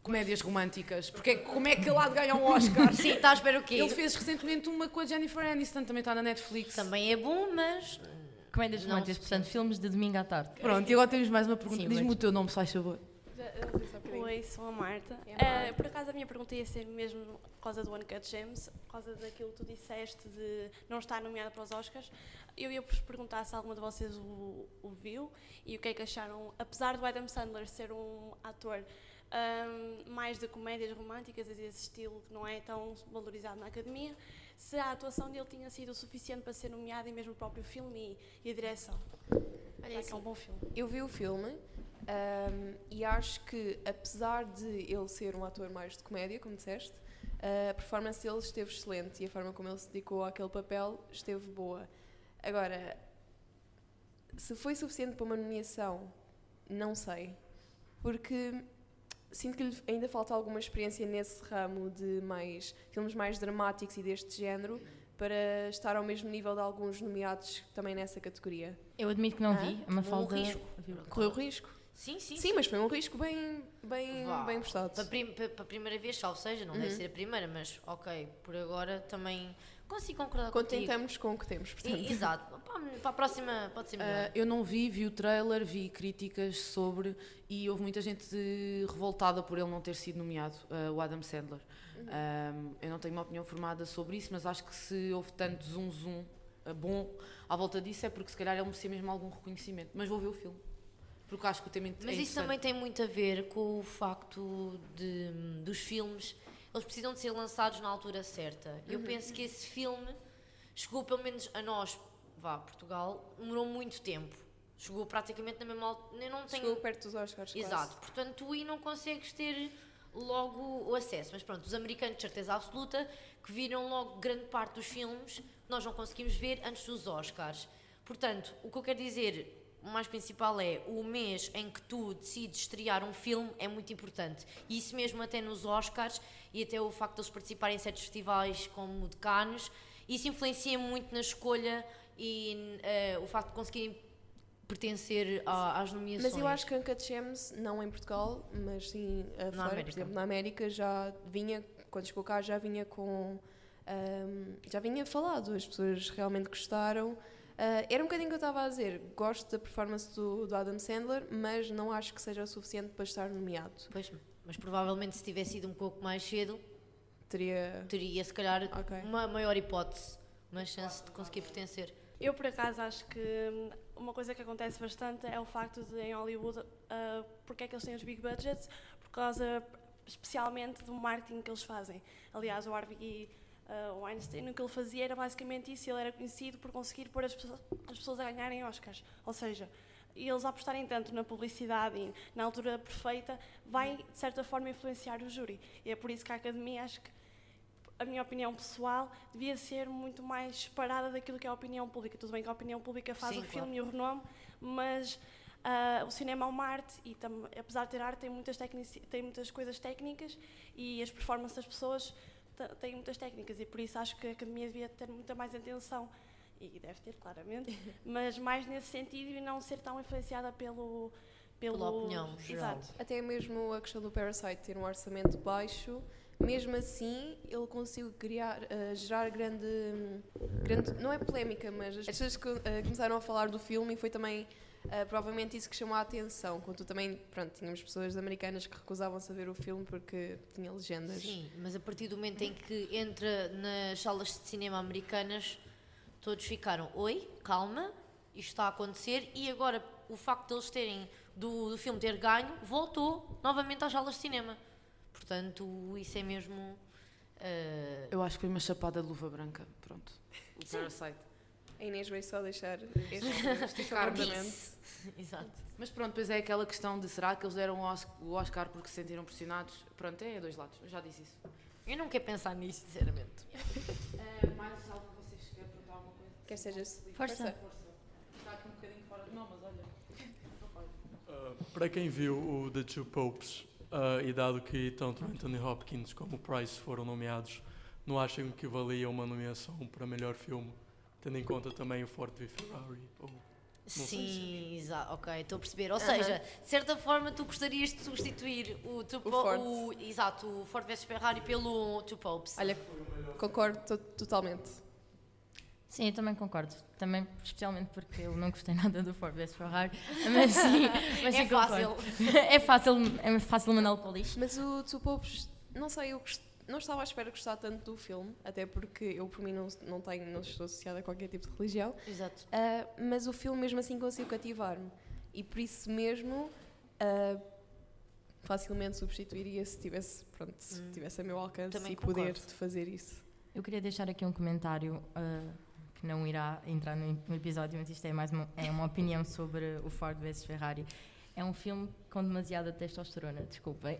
Comédias românticas. Porque como é que ele há de ganhar um Oscar? *laughs* Sim, está à espera o quê? Ele fez recentemente uma com a Jennifer Aniston, também está na Netflix. Também é bom, mas. Comédias Não românticas, portanto, filmes de domingo à tarde. Pronto, e agora temos mais uma pergunta. Diz-me o teu nome, se faz favor. Já, um bocadinho. Oi, sou a Marta. É. Eh, por acaso a minha pergunta ia ser mesmo por causa do Uncut Gems, por causa daquilo que tu disseste de não estar nomeada para os Oscars. Eu ia vos perguntar se alguma de vocês o, o viu e o que é que acharam, apesar do Adam Sandler ser um ator ahm, mais de comédias românticas e desse estilo que não é tão valorizado na academia, se a atuação dele tinha sido o suficiente para ser nomeada e mesmo o próprio filme e, e a direção. Olha, que é um assim, bom filme. Eu vi o filme ahm, e acho que, apesar de ele ser um ator mais de comédia, como disseste, a performance dele esteve excelente e a forma como ele se dedicou àquele papel esteve boa. Agora, se foi suficiente para uma nomeação, não sei. Porque sinto que lhe ainda falta alguma experiência nesse ramo de mais filmes mais dramáticos e deste género para estar ao mesmo nível de alguns nomeados também nessa categoria. Eu admito que não Hã? vi. É uma Um falta. risco. Correu risco? Sim, sim, Sim, mas foi um risco bem, bem, Vá. bem postado. Para, prim- para- para a primeira vez, salvo seja, não deve Uhum. ser a primeira, mas ok, por agora também consigo concordar. Contentamos com o que temos, portanto. E- Exato. Para, a próxima pode ser melhor. Ah, eu não vi, vi o trailer, vi críticas sobre e houve muita gente revoltada por ele não ter sido nomeado, ah, o Adam Sandler. Ahm, eu não tenho uma opinião formada sobre isso, mas acho que se houve tanto zoom zoom bom à volta disso é porque se calhar ele merecia mesmo algum reconhecimento. Mas vou ver o filme. Porque acho que o tema é Mas isso também tem muito a ver com o facto de, dos filmes, eles precisam de ser lançados na altura certa. Eu Uhum. penso que esse filme chegou pelo menos a nós, vá, Portugal, demorou muito tempo. Chegou praticamente na mesma altura. Eu não tenho... Chegou perto dos Oscars. quase. Exato, portanto tu aí não consegues ter logo o acesso. Mas pronto, os americanos, de certeza absoluta, que viram logo grande parte dos filmes que nós não conseguimos ver antes dos Oscars. Portanto, o que eu quero dizer, o mais principal é o mês em que tu decides estrear um filme é muito importante. E isso mesmo até nos Oscars e até o facto de eles participarem em certos festivais como o de Cannes, isso influencia muito na escolha e eh, o facto de conseguirem pertencer a- às nomeações. Mas eu acho que Uncut Gems, não em Portugal, mas sim a fora, por exemplo, na América já vinha, quando chegou cá, já vinha com. ahm, já vinha falado, as pessoas realmente gostaram. Ah, era um bocadinho o que eu estava a dizer. Gosto da performance do, do Adam Sandler, mas não acho que seja o suficiente para estar nomeado. Pois, mas provavelmente se tivesse ido um pouco mais cedo, Teria. teria se calhar Ok. uma maior hipótese, uma chance de conseguir pertencer. Eu, por acaso, acho que hum, uma coisa que acontece bastante é o facto de, em Hollywood, uh, porque é que eles têm os big budgets? Por causa, especialmente, do marketing que eles fazem. Aliás, o Harvey uh, Weinstein, o que ele fazia era basicamente isso. Ele era conhecido por conseguir pôr as pessoas, as pessoas a ganharem Oscars. Ou seja, eles apostarem tanto na publicidade e na altura perfeita, vai, de certa forma, influenciar o júri. E é por isso que a Academia, acho que a minha opinião pessoal devia ser muito mais separada daquilo que é a opinião pública. Tudo bem que a opinião pública faz Sim, o claro. filme e o renome, mas ah, o cinema é uma arte e, apesar de ter arte, tem muitas, tem muitas coisas técnicas e as performances das pessoas têm muitas técnicas e por isso acho que a Academia devia ter muita mais atenção. E deve ter, claramente, *laughs* mas mais nesse sentido e não ser tão influenciada pelo. pelo Pela opinião geral. Exato. Até mesmo a questão do Parasite ter um orçamento baixo, mesmo assim ele conseguiu criar, eh, gerar grande, grande. Não é polémica, mas as pessoas co- eh, começaram a falar do filme e foi também. Eh, provavelmente isso que chamou a atenção, quando também, pronto, tínhamos pessoas americanas que recusavam-se a ver o filme porque tinha legendas. Sim, mas a partir do momento em que entra nas salas de cinema americanas, todos ficaram, oi, calma, isto está a acontecer, e agora o facto de eles terem, do, do filme ter ganho, voltou novamente às salas de cinema. Portanto, isso é mesmo... eh, Eu acho que foi uma chapada de luva branca. Pronto. O Parasite. A Inês veio só deixar *laughs* este Esticar apontamento. *laughs* Exato. Mas pronto, depois é aquela questão de será que eles deram o Os- o Oscar porque se sentiram pressionados? Pronto, é dois lados. Eu já disse isso. Eu não quero pensar nisso, sinceramente. *laughs* mais algo que vocês querem perguntar alguma coisa? Quer seja Força. Está aqui um bocadinho fora de. Não, mas olha. Uh, para quem viu o The Two Popes, uh, e dado que tanto Anthony Hopkins como Price foram nomeados, não acham que valia uma nomeação para melhor filme, tendo em conta também o Ford v Ferrari? Ou, sei Sim, exato, ok, estou a perceber. Ou Aham. seja, de certa forma tu gostarias de substituir o, Two O Ford. o- exato, o Ford vs Ferrari pelo Two Popes. Olha, concordo to- totalmente. Sim, eu também concordo. Também, especialmente porque eu não gostei nada do Ford vs Ferrari. *laughs* Mas sim, mas É sim, concordo. *laughs* é fácil. É fácil o lixo. Mas o Two Popes, não sei, eu gost- não estava à espera de gostar tanto do filme, até porque eu, por mim, não, não, tenho, não estou associada a qualquer tipo de religião. Exato. Ah, mas o filme, mesmo assim, conseguiu cativar-me. E por isso mesmo, ah, facilmente substituiria se tivesse, pronto, se tivesse a meu alcance Também e poder concordo. de fazer isso. Eu queria deixar aqui um comentário ah, que não irá entrar no, no episódio, mas isto é mais uma, é uma opinião sobre o Ford vs Ferrari. É um filme com demasiada testosterona, desculpem.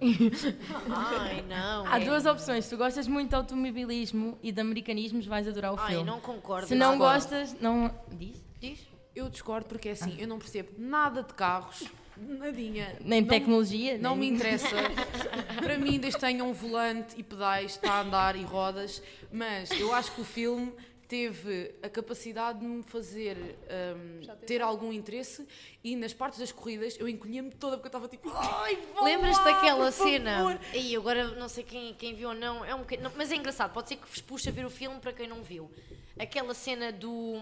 Ai, não. Há é. duas opções. Se tu gostas muito de automobilismo e de americanismos, vais adorar o Ai, filme. não concordo. Se não gostas, não. Diz? Diz? Eu discordo porque é assim, eu não percebo nada de carros, nadinha. Nem Não- tecnologia. Não me nem- interessa. *laughs* Para mim, desde tenha um volante e pedais, está a andar e rodas, mas eu acho que o filme teve a capacidade de me fazer hum, ter algum interesse e nas partes das corridas eu encolhia-me toda porque eu estava tipo, ai, vá Lembras-te daquela cena? favor." E agora não sei quem, quem viu ou não, é um bocadinho- não, mas é engraçado, pode ser que vos puxe a ver o filme para quem não viu. Aquela cena do.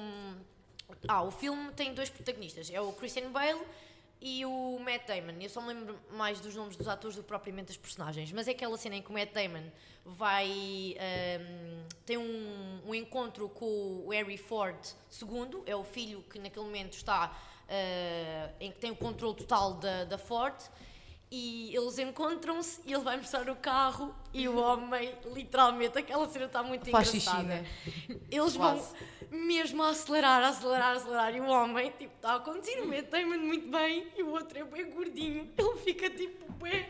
Ah, o filme tem dois protagonistas, é o Christian Bale e o Matt Damon. Eu só me lembro mais dos nomes dos atores do que propriamente das personagens, mas é aquela cena em que o Matt Damon vai. ahm, tem um, um encontro com o Harry Ford II, é o filho que naquele momento está. ah, em que tem o controle total da, da Ford e eles encontram-se e ele vai mostrar o carro e o homem, literalmente, aquela cena está muito Faz xixi, engraçada. né? Eles vão mesmo a acelerar, a acelerar, a acelerar e o homem, tipo, está a conduzir, o Matt Damon muito bem e o outro é bem gordinho. *laughs* Ele fica, tipo, bem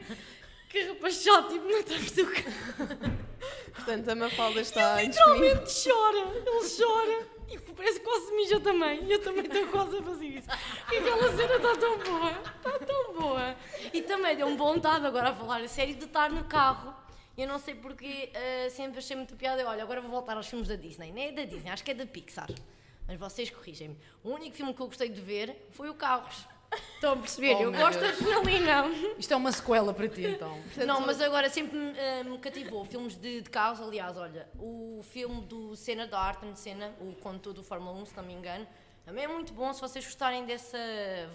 carrapachado, tipo, na trás do carro. Portanto, a Mafalda está Ele literalmente chora, ele chora e parece que quase mija também. Eu também estou quase a fazer isso. E aquela cena está tão boa, está tão boa. E também deu-me vontade, agora a falar a sério, de estar no carro. Eu não sei porque eh, sempre achei muito piada. Olha, agora vou voltar aos filmes da Disney. Nem é da Disney, acho que é da Pixar. Mas vocês corrigem-me. O único filme que eu gostei de ver foi o Carros. Estão a perceber? Oh, eu gosto Deus. da ali, não. Isto é uma sequela para ti então. Não, mas agora sempre me, eh, me cativou. Filmes de, de carros, aliás, olha, o filme do Senna, da Ayrton Senna, o conto do Fórmula 1, se não me engano, também é muito bom. Se vocês gostarem dessa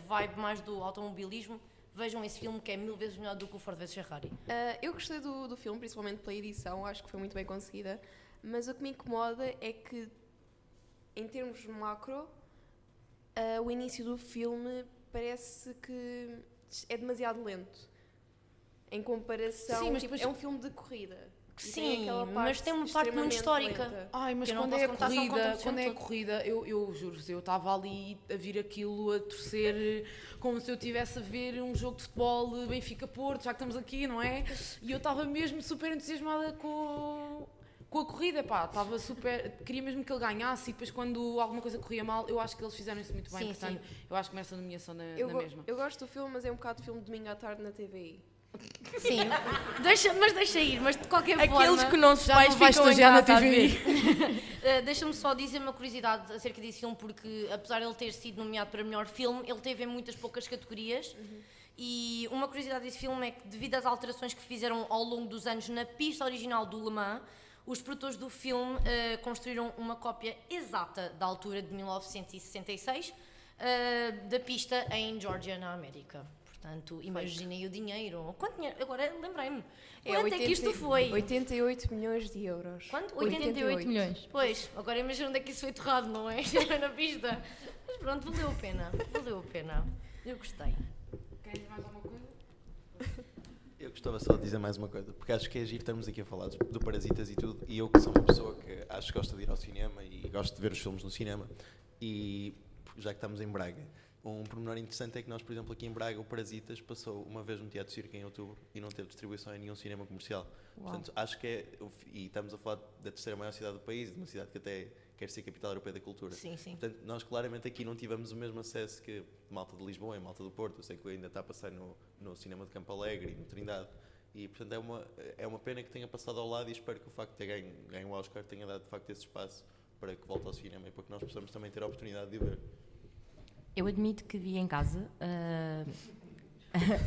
vibe mais do automobilismo, vejam esse filme que é mil vezes melhor do que o Ford vs Ferrari. Ah, eu gostei do, do filme, principalmente pela edição, acho que foi muito bem conseguida. Mas o que me incomoda é que, em termos macro, ah, o início do filme parece que é demasiado lento. Em comparação, Sim, mas tipo, depois- é um filme de corrida. E tem Sim, aquela mas parte tem uma parte muito extremamente histórica. lenta. Ai, mas Que eu não quando posso é a contar, só conto corrida, o quando é a filme todo. corrida, eu, eu juro-vos, eu estava ali a vir aquilo a torcer como se eu estivesse a ver um jogo de futebol Benfica-Porto, já que estamos aqui, não é? E eu estava mesmo super entusiasmada com, com a corrida, pá, estava super, queria mesmo que ele ganhasse e depois quando alguma coisa corria mal, eu acho que eles fizeram isso muito bem, Sim, portanto, eu acho que merece a nomeação na, Eu, na mesma. eu gosto do filme, mas é um bocado de filme de domingo à tarde na TVI. Sim, deixa, mas deixa ir, mas de qualquer Aqueles forma... que não se Já pais não vai ficam na ver. Uh, *laughs* Deixa-me só dizer uma curiosidade acerca desse filme, porque apesar de ele ter sido nomeado para melhor filme, ele teve em muitas poucas categorias. E uma curiosidade desse filme é que, devido às alterações que fizeram ao longo dos anos na pista original do Le Mans, os produtores do filme uh, construíram uma cópia exata da altura de 1966 uh, da pista em Georgia, na América. Portanto, imaginem o dinheiro. Quanto dinheiro? Agora lembrei-me. Quanto é, que isto foi? 88 milhões de euros. Quanto? 88 milhões. Pois, agora imagina onde é que isso foi torrado, não é? *laughs* Na pista. Mas pronto, valeu a pena. Valeu a pena. Eu gostei. Queres mais alguma gostava só de dizer mais uma coisa, porque acho que é giro estarmos aqui a falar do do Parasitas e tudo, e eu que sou uma pessoa que acho que gosta de ir ao cinema e gosto de ver os filmes no cinema, e já que estamos em Braga, um pormenor interessante é que nós, por exemplo, aqui em Braga, o Parasitas passou uma vez no Teatro Circo em outubro e não teve distribuição em nenhum cinema comercial. Portanto, acho que é, e estamos a falar da terceira maior cidade do país, de uma cidade que até quer ser capital europeia da cultura. Sim, sim. Portanto, nós claramente aqui não tivemos o mesmo acesso que Malta de Lisboa e Malta do Porto. Eu sei que ainda está a passar no, no cinema de Campo Alegre e no Trindade. E, portanto, é uma, é uma pena que tenha passado ao lado e espero que o facto de ter ganho, ganho o Oscar tenha dado, de facto, esse espaço para que volte ao cinema e para que nós possamos também ter a oportunidade de o ver. Eu admito que vi em casa. ah,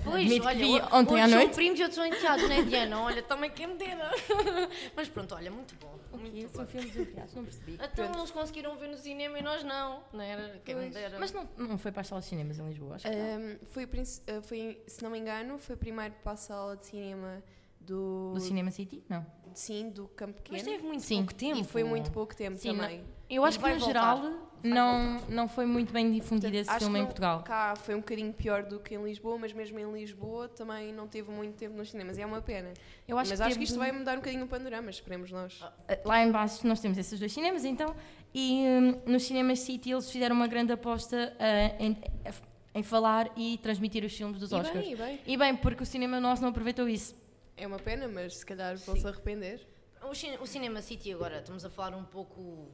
Pois, Admito que olha, vi o- ontem à outros noite. são primos e outros são enteados, não é, Diana? *laughs* Olha, também quem me dera. Mas pronto, olha, muito bom. Muito São bom. filmes enteados, não percebi. Então eles conseguiram ver no cinema e nós não. Não era? Quem me dera. Mas não, não foi para as salas de cinemas em Lisboa, acho que não. Um, foi, uh, foi, se não me engano, foi primeiro para a sala de cinema do. Do Cinema City? Não. Sim, do Campo Pequeno. Mas teve muito Sim. pouco tempo. E foi muito pouco tempo Sim, também. Eu acho E que no voltar. geral não, não foi muito bem difundido esse Acho filme que em Portugal. Cá foi um bocadinho pior do que em Lisboa, mas mesmo em Lisboa também não teve muito tempo nos cinemas. E é uma pena. Eu acho mas que acho que isto vai mudar um bocadinho o panorama, esperemos nós. Lá em baixo nós temos esses dois cinemas, então, e hum, no Cinema City eles fizeram uma grande aposta ah, em, em falar e transmitir os filmes dos E Oscars. bem, e bem. E bem, porque o cinema nosso não aproveitou isso. É uma pena, mas se calhar vão se arrepender. O, o Cinema City agora, estamos a falar um pouco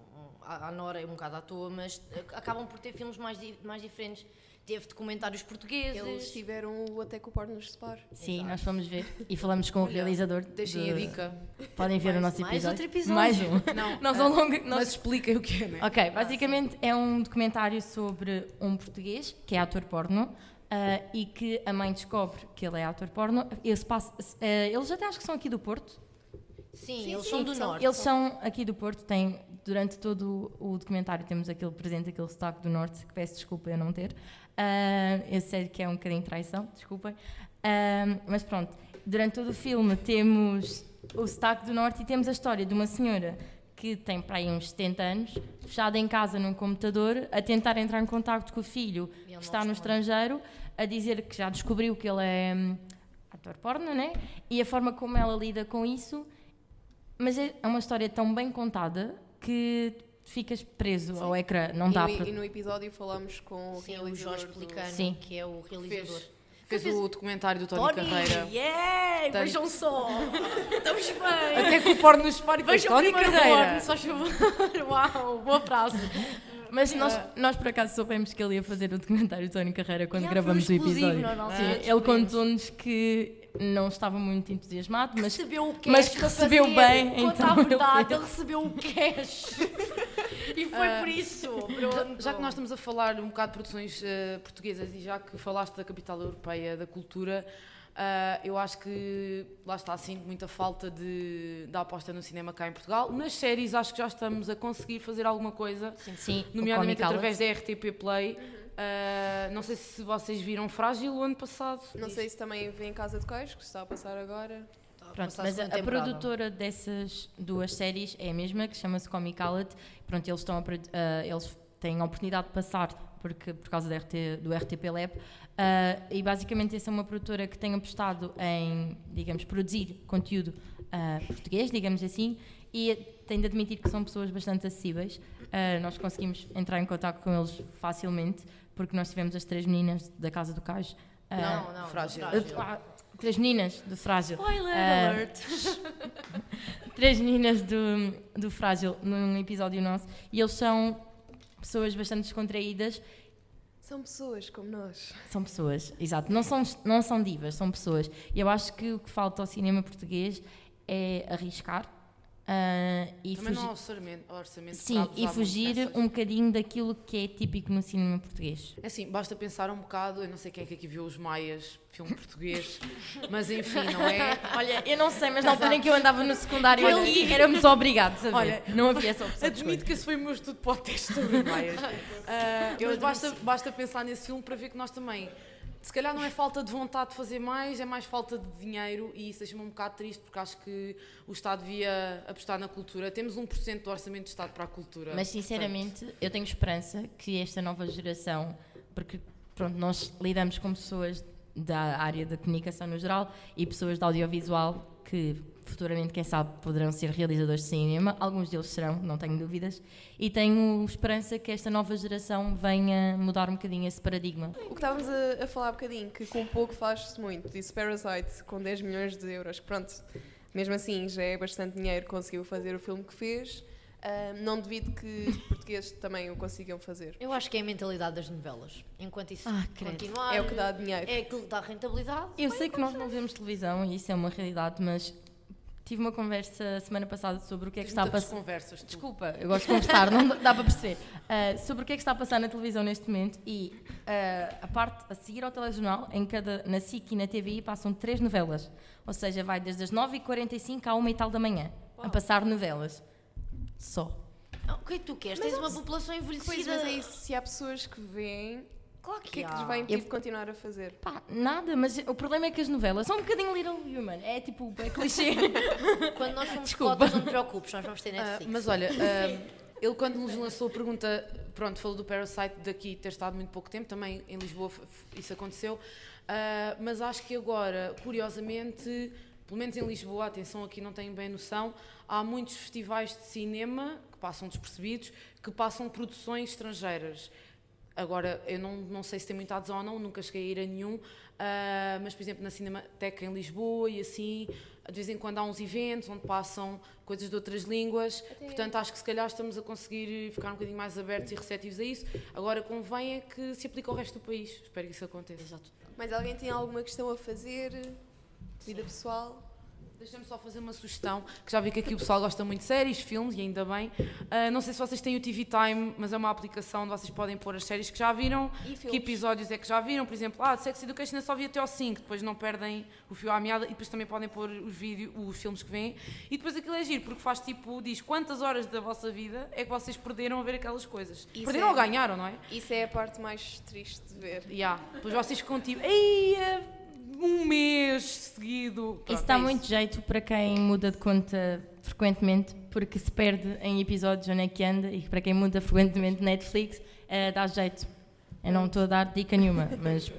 à, à Nora e um bocado à toa, mas eh, acabam por ter filmes mais, di- mais diferentes. Teve documentários portugueses. Eles tiveram o Até que o Porno nos separe. Sim, nós fomos ver e falamos com o realizador. Deixem de- a dica. Podem ver o Mais- nosso mais episódio. outro episódio. Mais um. *laughs* Não, Nós ah, ao longo. nós- Mas expliquem o que é, né? Ok, basicamente é um documentário sobre um português que é ator porno ah, e que a mãe descobre que ele é ator porno. Esse passa, ah, eles até acho que são aqui do Porto. Sim, eles são do Norte. Eles são aqui do Porto, têm, durante todo o documentário temos aquele presente, aquele sotaque do Norte, que peço desculpa eu não ter. Ah, eu sei que é um bocadinho traição, desculpem. Ah, mas pronto, durante todo o filme temos o sotaque do Norte e temos a história de uma senhora que tem para aí uns 70 anos, fechada em casa num computador, a tentar entrar em contato com o filho que está no estrangeiro, a dizer que já descobriu que ele é hum, ator porno, né? E a forma como ela lida com isso mas é é uma história tão bem contada que ficas preso ao ecrã. Não e, dá no, para. e no episódio falamos com o Sim, o Jorge do- Pelicano, Sim. que é o realizador. Fez, fez o documentário do Tony, Tony, Carreira. yeah! Portanto- Vejam só! *laughs* Estamos bem! Até que o porno nos com Vejam Tony o Carreira. porno, só favor. *laughs* Uau, boa frase. Mas nós, nós por acaso soubemos que ele ia fazer o documentário de Tony Carreira quando Yeah, gravamos o episódio. não Sim, ele contou-nos que não estava muito entusiasmado, mas, recebeu o cash mas que recebeu fazer. bem. Conta então a *laughs* ele verdade, ele recebeu o cash. *laughs* e foi Ah, por isso. Já, *laughs* Pronto. já que nós estamos a falar um bocado de produções eh, portuguesas e já que falaste da capital europeia da cultura, ah, eu acho que lá está sinto muita falta de, da aposta no cinema cá em Portugal. Nas séries acho que já estamos a conseguir fazer alguma coisa, Sim, sim, nomeadamente através da RTP Play. Ah, não sei se vocês viram Frágil o ano passado. Não sei se também vem em Casa de Queijo, que está a passar agora. Pronto, mas a, a produtora dessas duas séries é a mesma, que chama-se Comic Outlet. Pronto, eles, estão a, ah, eles têm a oportunidade de passar porque, por causa do, RT, do RTP Lab. Ah, e basicamente essa é uma produtora que tem apostado em, digamos, produzir conteúdo ah, português, digamos assim, e tem de admitir que são pessoas bastante acessíveis. Ah, nós conseguimos entrar em contato com eles facilmente, porque nós tivemos as três meninas da Casa do Cais. Não, não, Frágil. frágil. ah, três meninas do Frágil. Spoiler alert! *laughs* três meninas do, do Frágil num episódio nosso e eles são pessoas bastante descontraídas. São pessoas como nós. São pessoas, exato. Não são, não são divas, são pessoas. E eu acho que o que falta ao cinema português é arriscar ah, e Também não há orçamento, orçamento Sim, e fugir um bocadinho daquilo que é típico no cinema português. É assim, basta pensar um bocado, eu não sei quem é que aqui viu os Maias, filme português, mas enfim, não é? *laughs* Olha, eu não sei, mas na altura em que eu andava no secundário Olha, aqui, éramos obrigados a ver. Olha, não havia essa opção. Admito que esse foi o meu estudo para o teste sobre Maias. *laughs* Eu mas basta, basta pensar nesse filme para ver que nós também. Se calhar não é falta de vontade de fazer mais, é mais falta de dinheiro e isso deixa-me um bocado triste porque acho que o Estado devia apostar na cultura. Temos 1% do orçamento do Estado para a cultura. Mas sinceramente, eu tenho esperança que esta nova geração, porque pronto, nós lidamos com pessoas da área da comunicação no geral e pessoas de audiovisual que futuramente, quem sabe, poderão ser realizadores de cinema. Alguns deles serão, não tenho dúvidas. E tenho esperança que esta nova geração venha mudar um bocadinho esse paradigma. O que estávamos a, a falar há bocadinho, que com pouco faz-se muito, disse Parasite com 10 milhões de euros, que pronto, mesmo assim já é bastante dinheiro, conseguiu fazer o filme que fez. Não duvido que os portugueses também o consigam fazer. Eu acho que é a mentalidade das novelas. Enquanto isso Ah, continuar. É o que dá dinheiro. É aquilo que dá rentabilidade. Eu sei que nós não vemos televisão e isso é uma realidade, mas tive uma conversa semana passada sobre o que é que está a passar. conversas, tu. Desculpa, eu gosto de conversar, não dá para perceber. Uh, sobre o que é que está a passar na televisão neste momento e uh, a parte a seguir ao telejornal, em cada, na SIC e na TVI passam três novelas. Ou seja, vai desde as 9h45 à 1 e tal da manhã a passar novelas. Só. O que é que tu queres? Tens uma população envelhecida. Pois, mas é isso. Se há pessoas que veem, Claro o que é que lhes vai impedir Eu- de continuar a fazer? Pá, nada, mas o problema é que as novelas são um bocadinho Little Human. É tipo, é clichê. *laughs* Quando nós formos Desculpa. cotas, não te preocupes, nós vamos ter Ah, Netflix. mas olha, *laughs* ah, ele quando nos lançou a pergunta, pronto, falou do Parasite daqui ter estado muito pouco tempo, também em Lisboa isso aconteceu, Ah, mas acho que agora, curiosamente, pelo menos em Lisboa, atenção aqui não tenho bem noção, há muitos festivais de cinema que passam despercebidos, que passam produções estrangeiras. Agora, eu não, não sei se tem muita adesão ou não, nunca cheguei a ir a nenhum, ah, mas, por exemplo, na Cinemateca em Lisboa e assim, de vez em quando há uns eventos onde passam coisas de outras línguas, portanto, acho que se calhar estamos a conseguir ficar um bocadinho mais abertos e receptivos a isso. Agora, convém é que se aplique ao resto do país. Espero que isso aconteça. Exato. Mas alguém tem alguma questão a fazer? Vida pessoal? Deixa-me só fazer uma sugestão, que já vi que aqui o pessoal gosta muito de séries, filmes, e ainda bem. Ah, não sei se vocês têm o TV Time, mas é uma aplicação onde vocês podem pôr as séries que já viram, que episódios é que já viram. Por exemplo, ah, Sex Education eu só vi até ao 5, depois não perdem o fio à meada, e depois também podem pôr os, vídeos, os filmes que vêm. E depois aquilo é giro, porque faz tipo, diz quantas horas da vossa vida é que vocês perderam a ver aquelas coisas. Isso perderam é- ou ganharam, não é? Isso é a parte mais triste de ver. Yeah. Depois vocês é um mês seguido. Pronto, Isso dá é muito jeito para quem muda de conta frequentemente, porque se perde em episódios onde é que anda e para quem muda frequentemente Netflix, eh, dá jeito. Eu não estou a dar dica nenhuma, *laughs* mas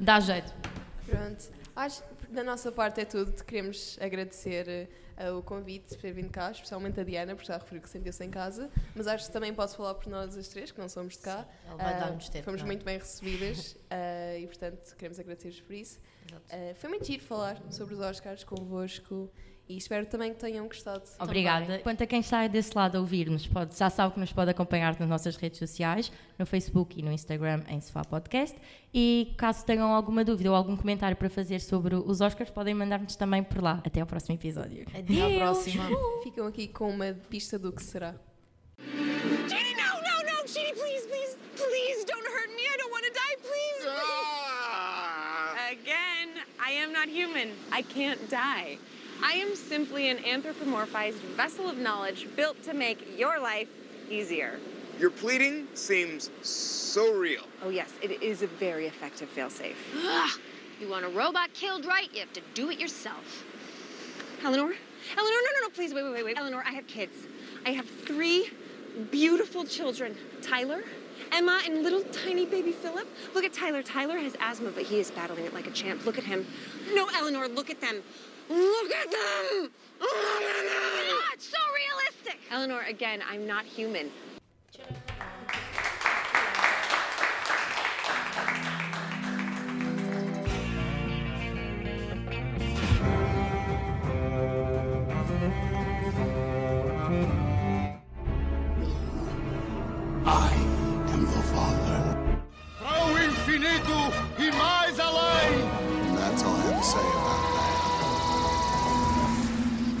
dá jeito. Pronto. Acho que da nossa parte é tudo. Queremos agradecer eh, o convite por ter vindo cá, especialmente a Diana, porque já referiu que sentiu-se em casa. Mas acho que também posso falar por nós as três, que não somos de cá. Ela vai Ah, dar-nos tempo, Fomos não é? muito bem recebidas *laughs* e, portanto, queremos agradecer-vos por isso. Exato. Ah, foi muito giro falar sobre os Oscars convosco e espero também que tenham gostado. Obrigada. Quanto a quem está desse lado a ouvir-nos, pode, já sabe que nos pode acompanhar nas nossas redes sociais, no Facebook e no Instagram, em Sofá Podcast. E caso tenham alguma dúvida ou algum comentário para fazer sobre os Oscars, podem mandar-nos também por lá. Até ao próximo episódio. Até à próxima. Ficam aqui com uma pista do que será. Chidi, no, no, no, Chidi, please, please, please don't hurt I am not human. I can't die. I am simply an anthropomorphized vessel of knowledge built to make your life easier. Your pleading seems so real. Oh, yes, it is a very effective failsafe. *sighs* Ugh. You want a robot killed right, you have to do it yourself. Eleanor? Eleanor, no, no, no, please, wait, wait, wait, wait. Eleanor, I have kids. I have three beautiful children Tyler, Emma, and little tiny baby Philip. Look at Tyler. Tyler has asthma, but he is battling it like a champ. Look at him. No, Eleanor, look at them. Look at them! Look at them! Ah, it's so realistic. Eleanor, again, I'm not human.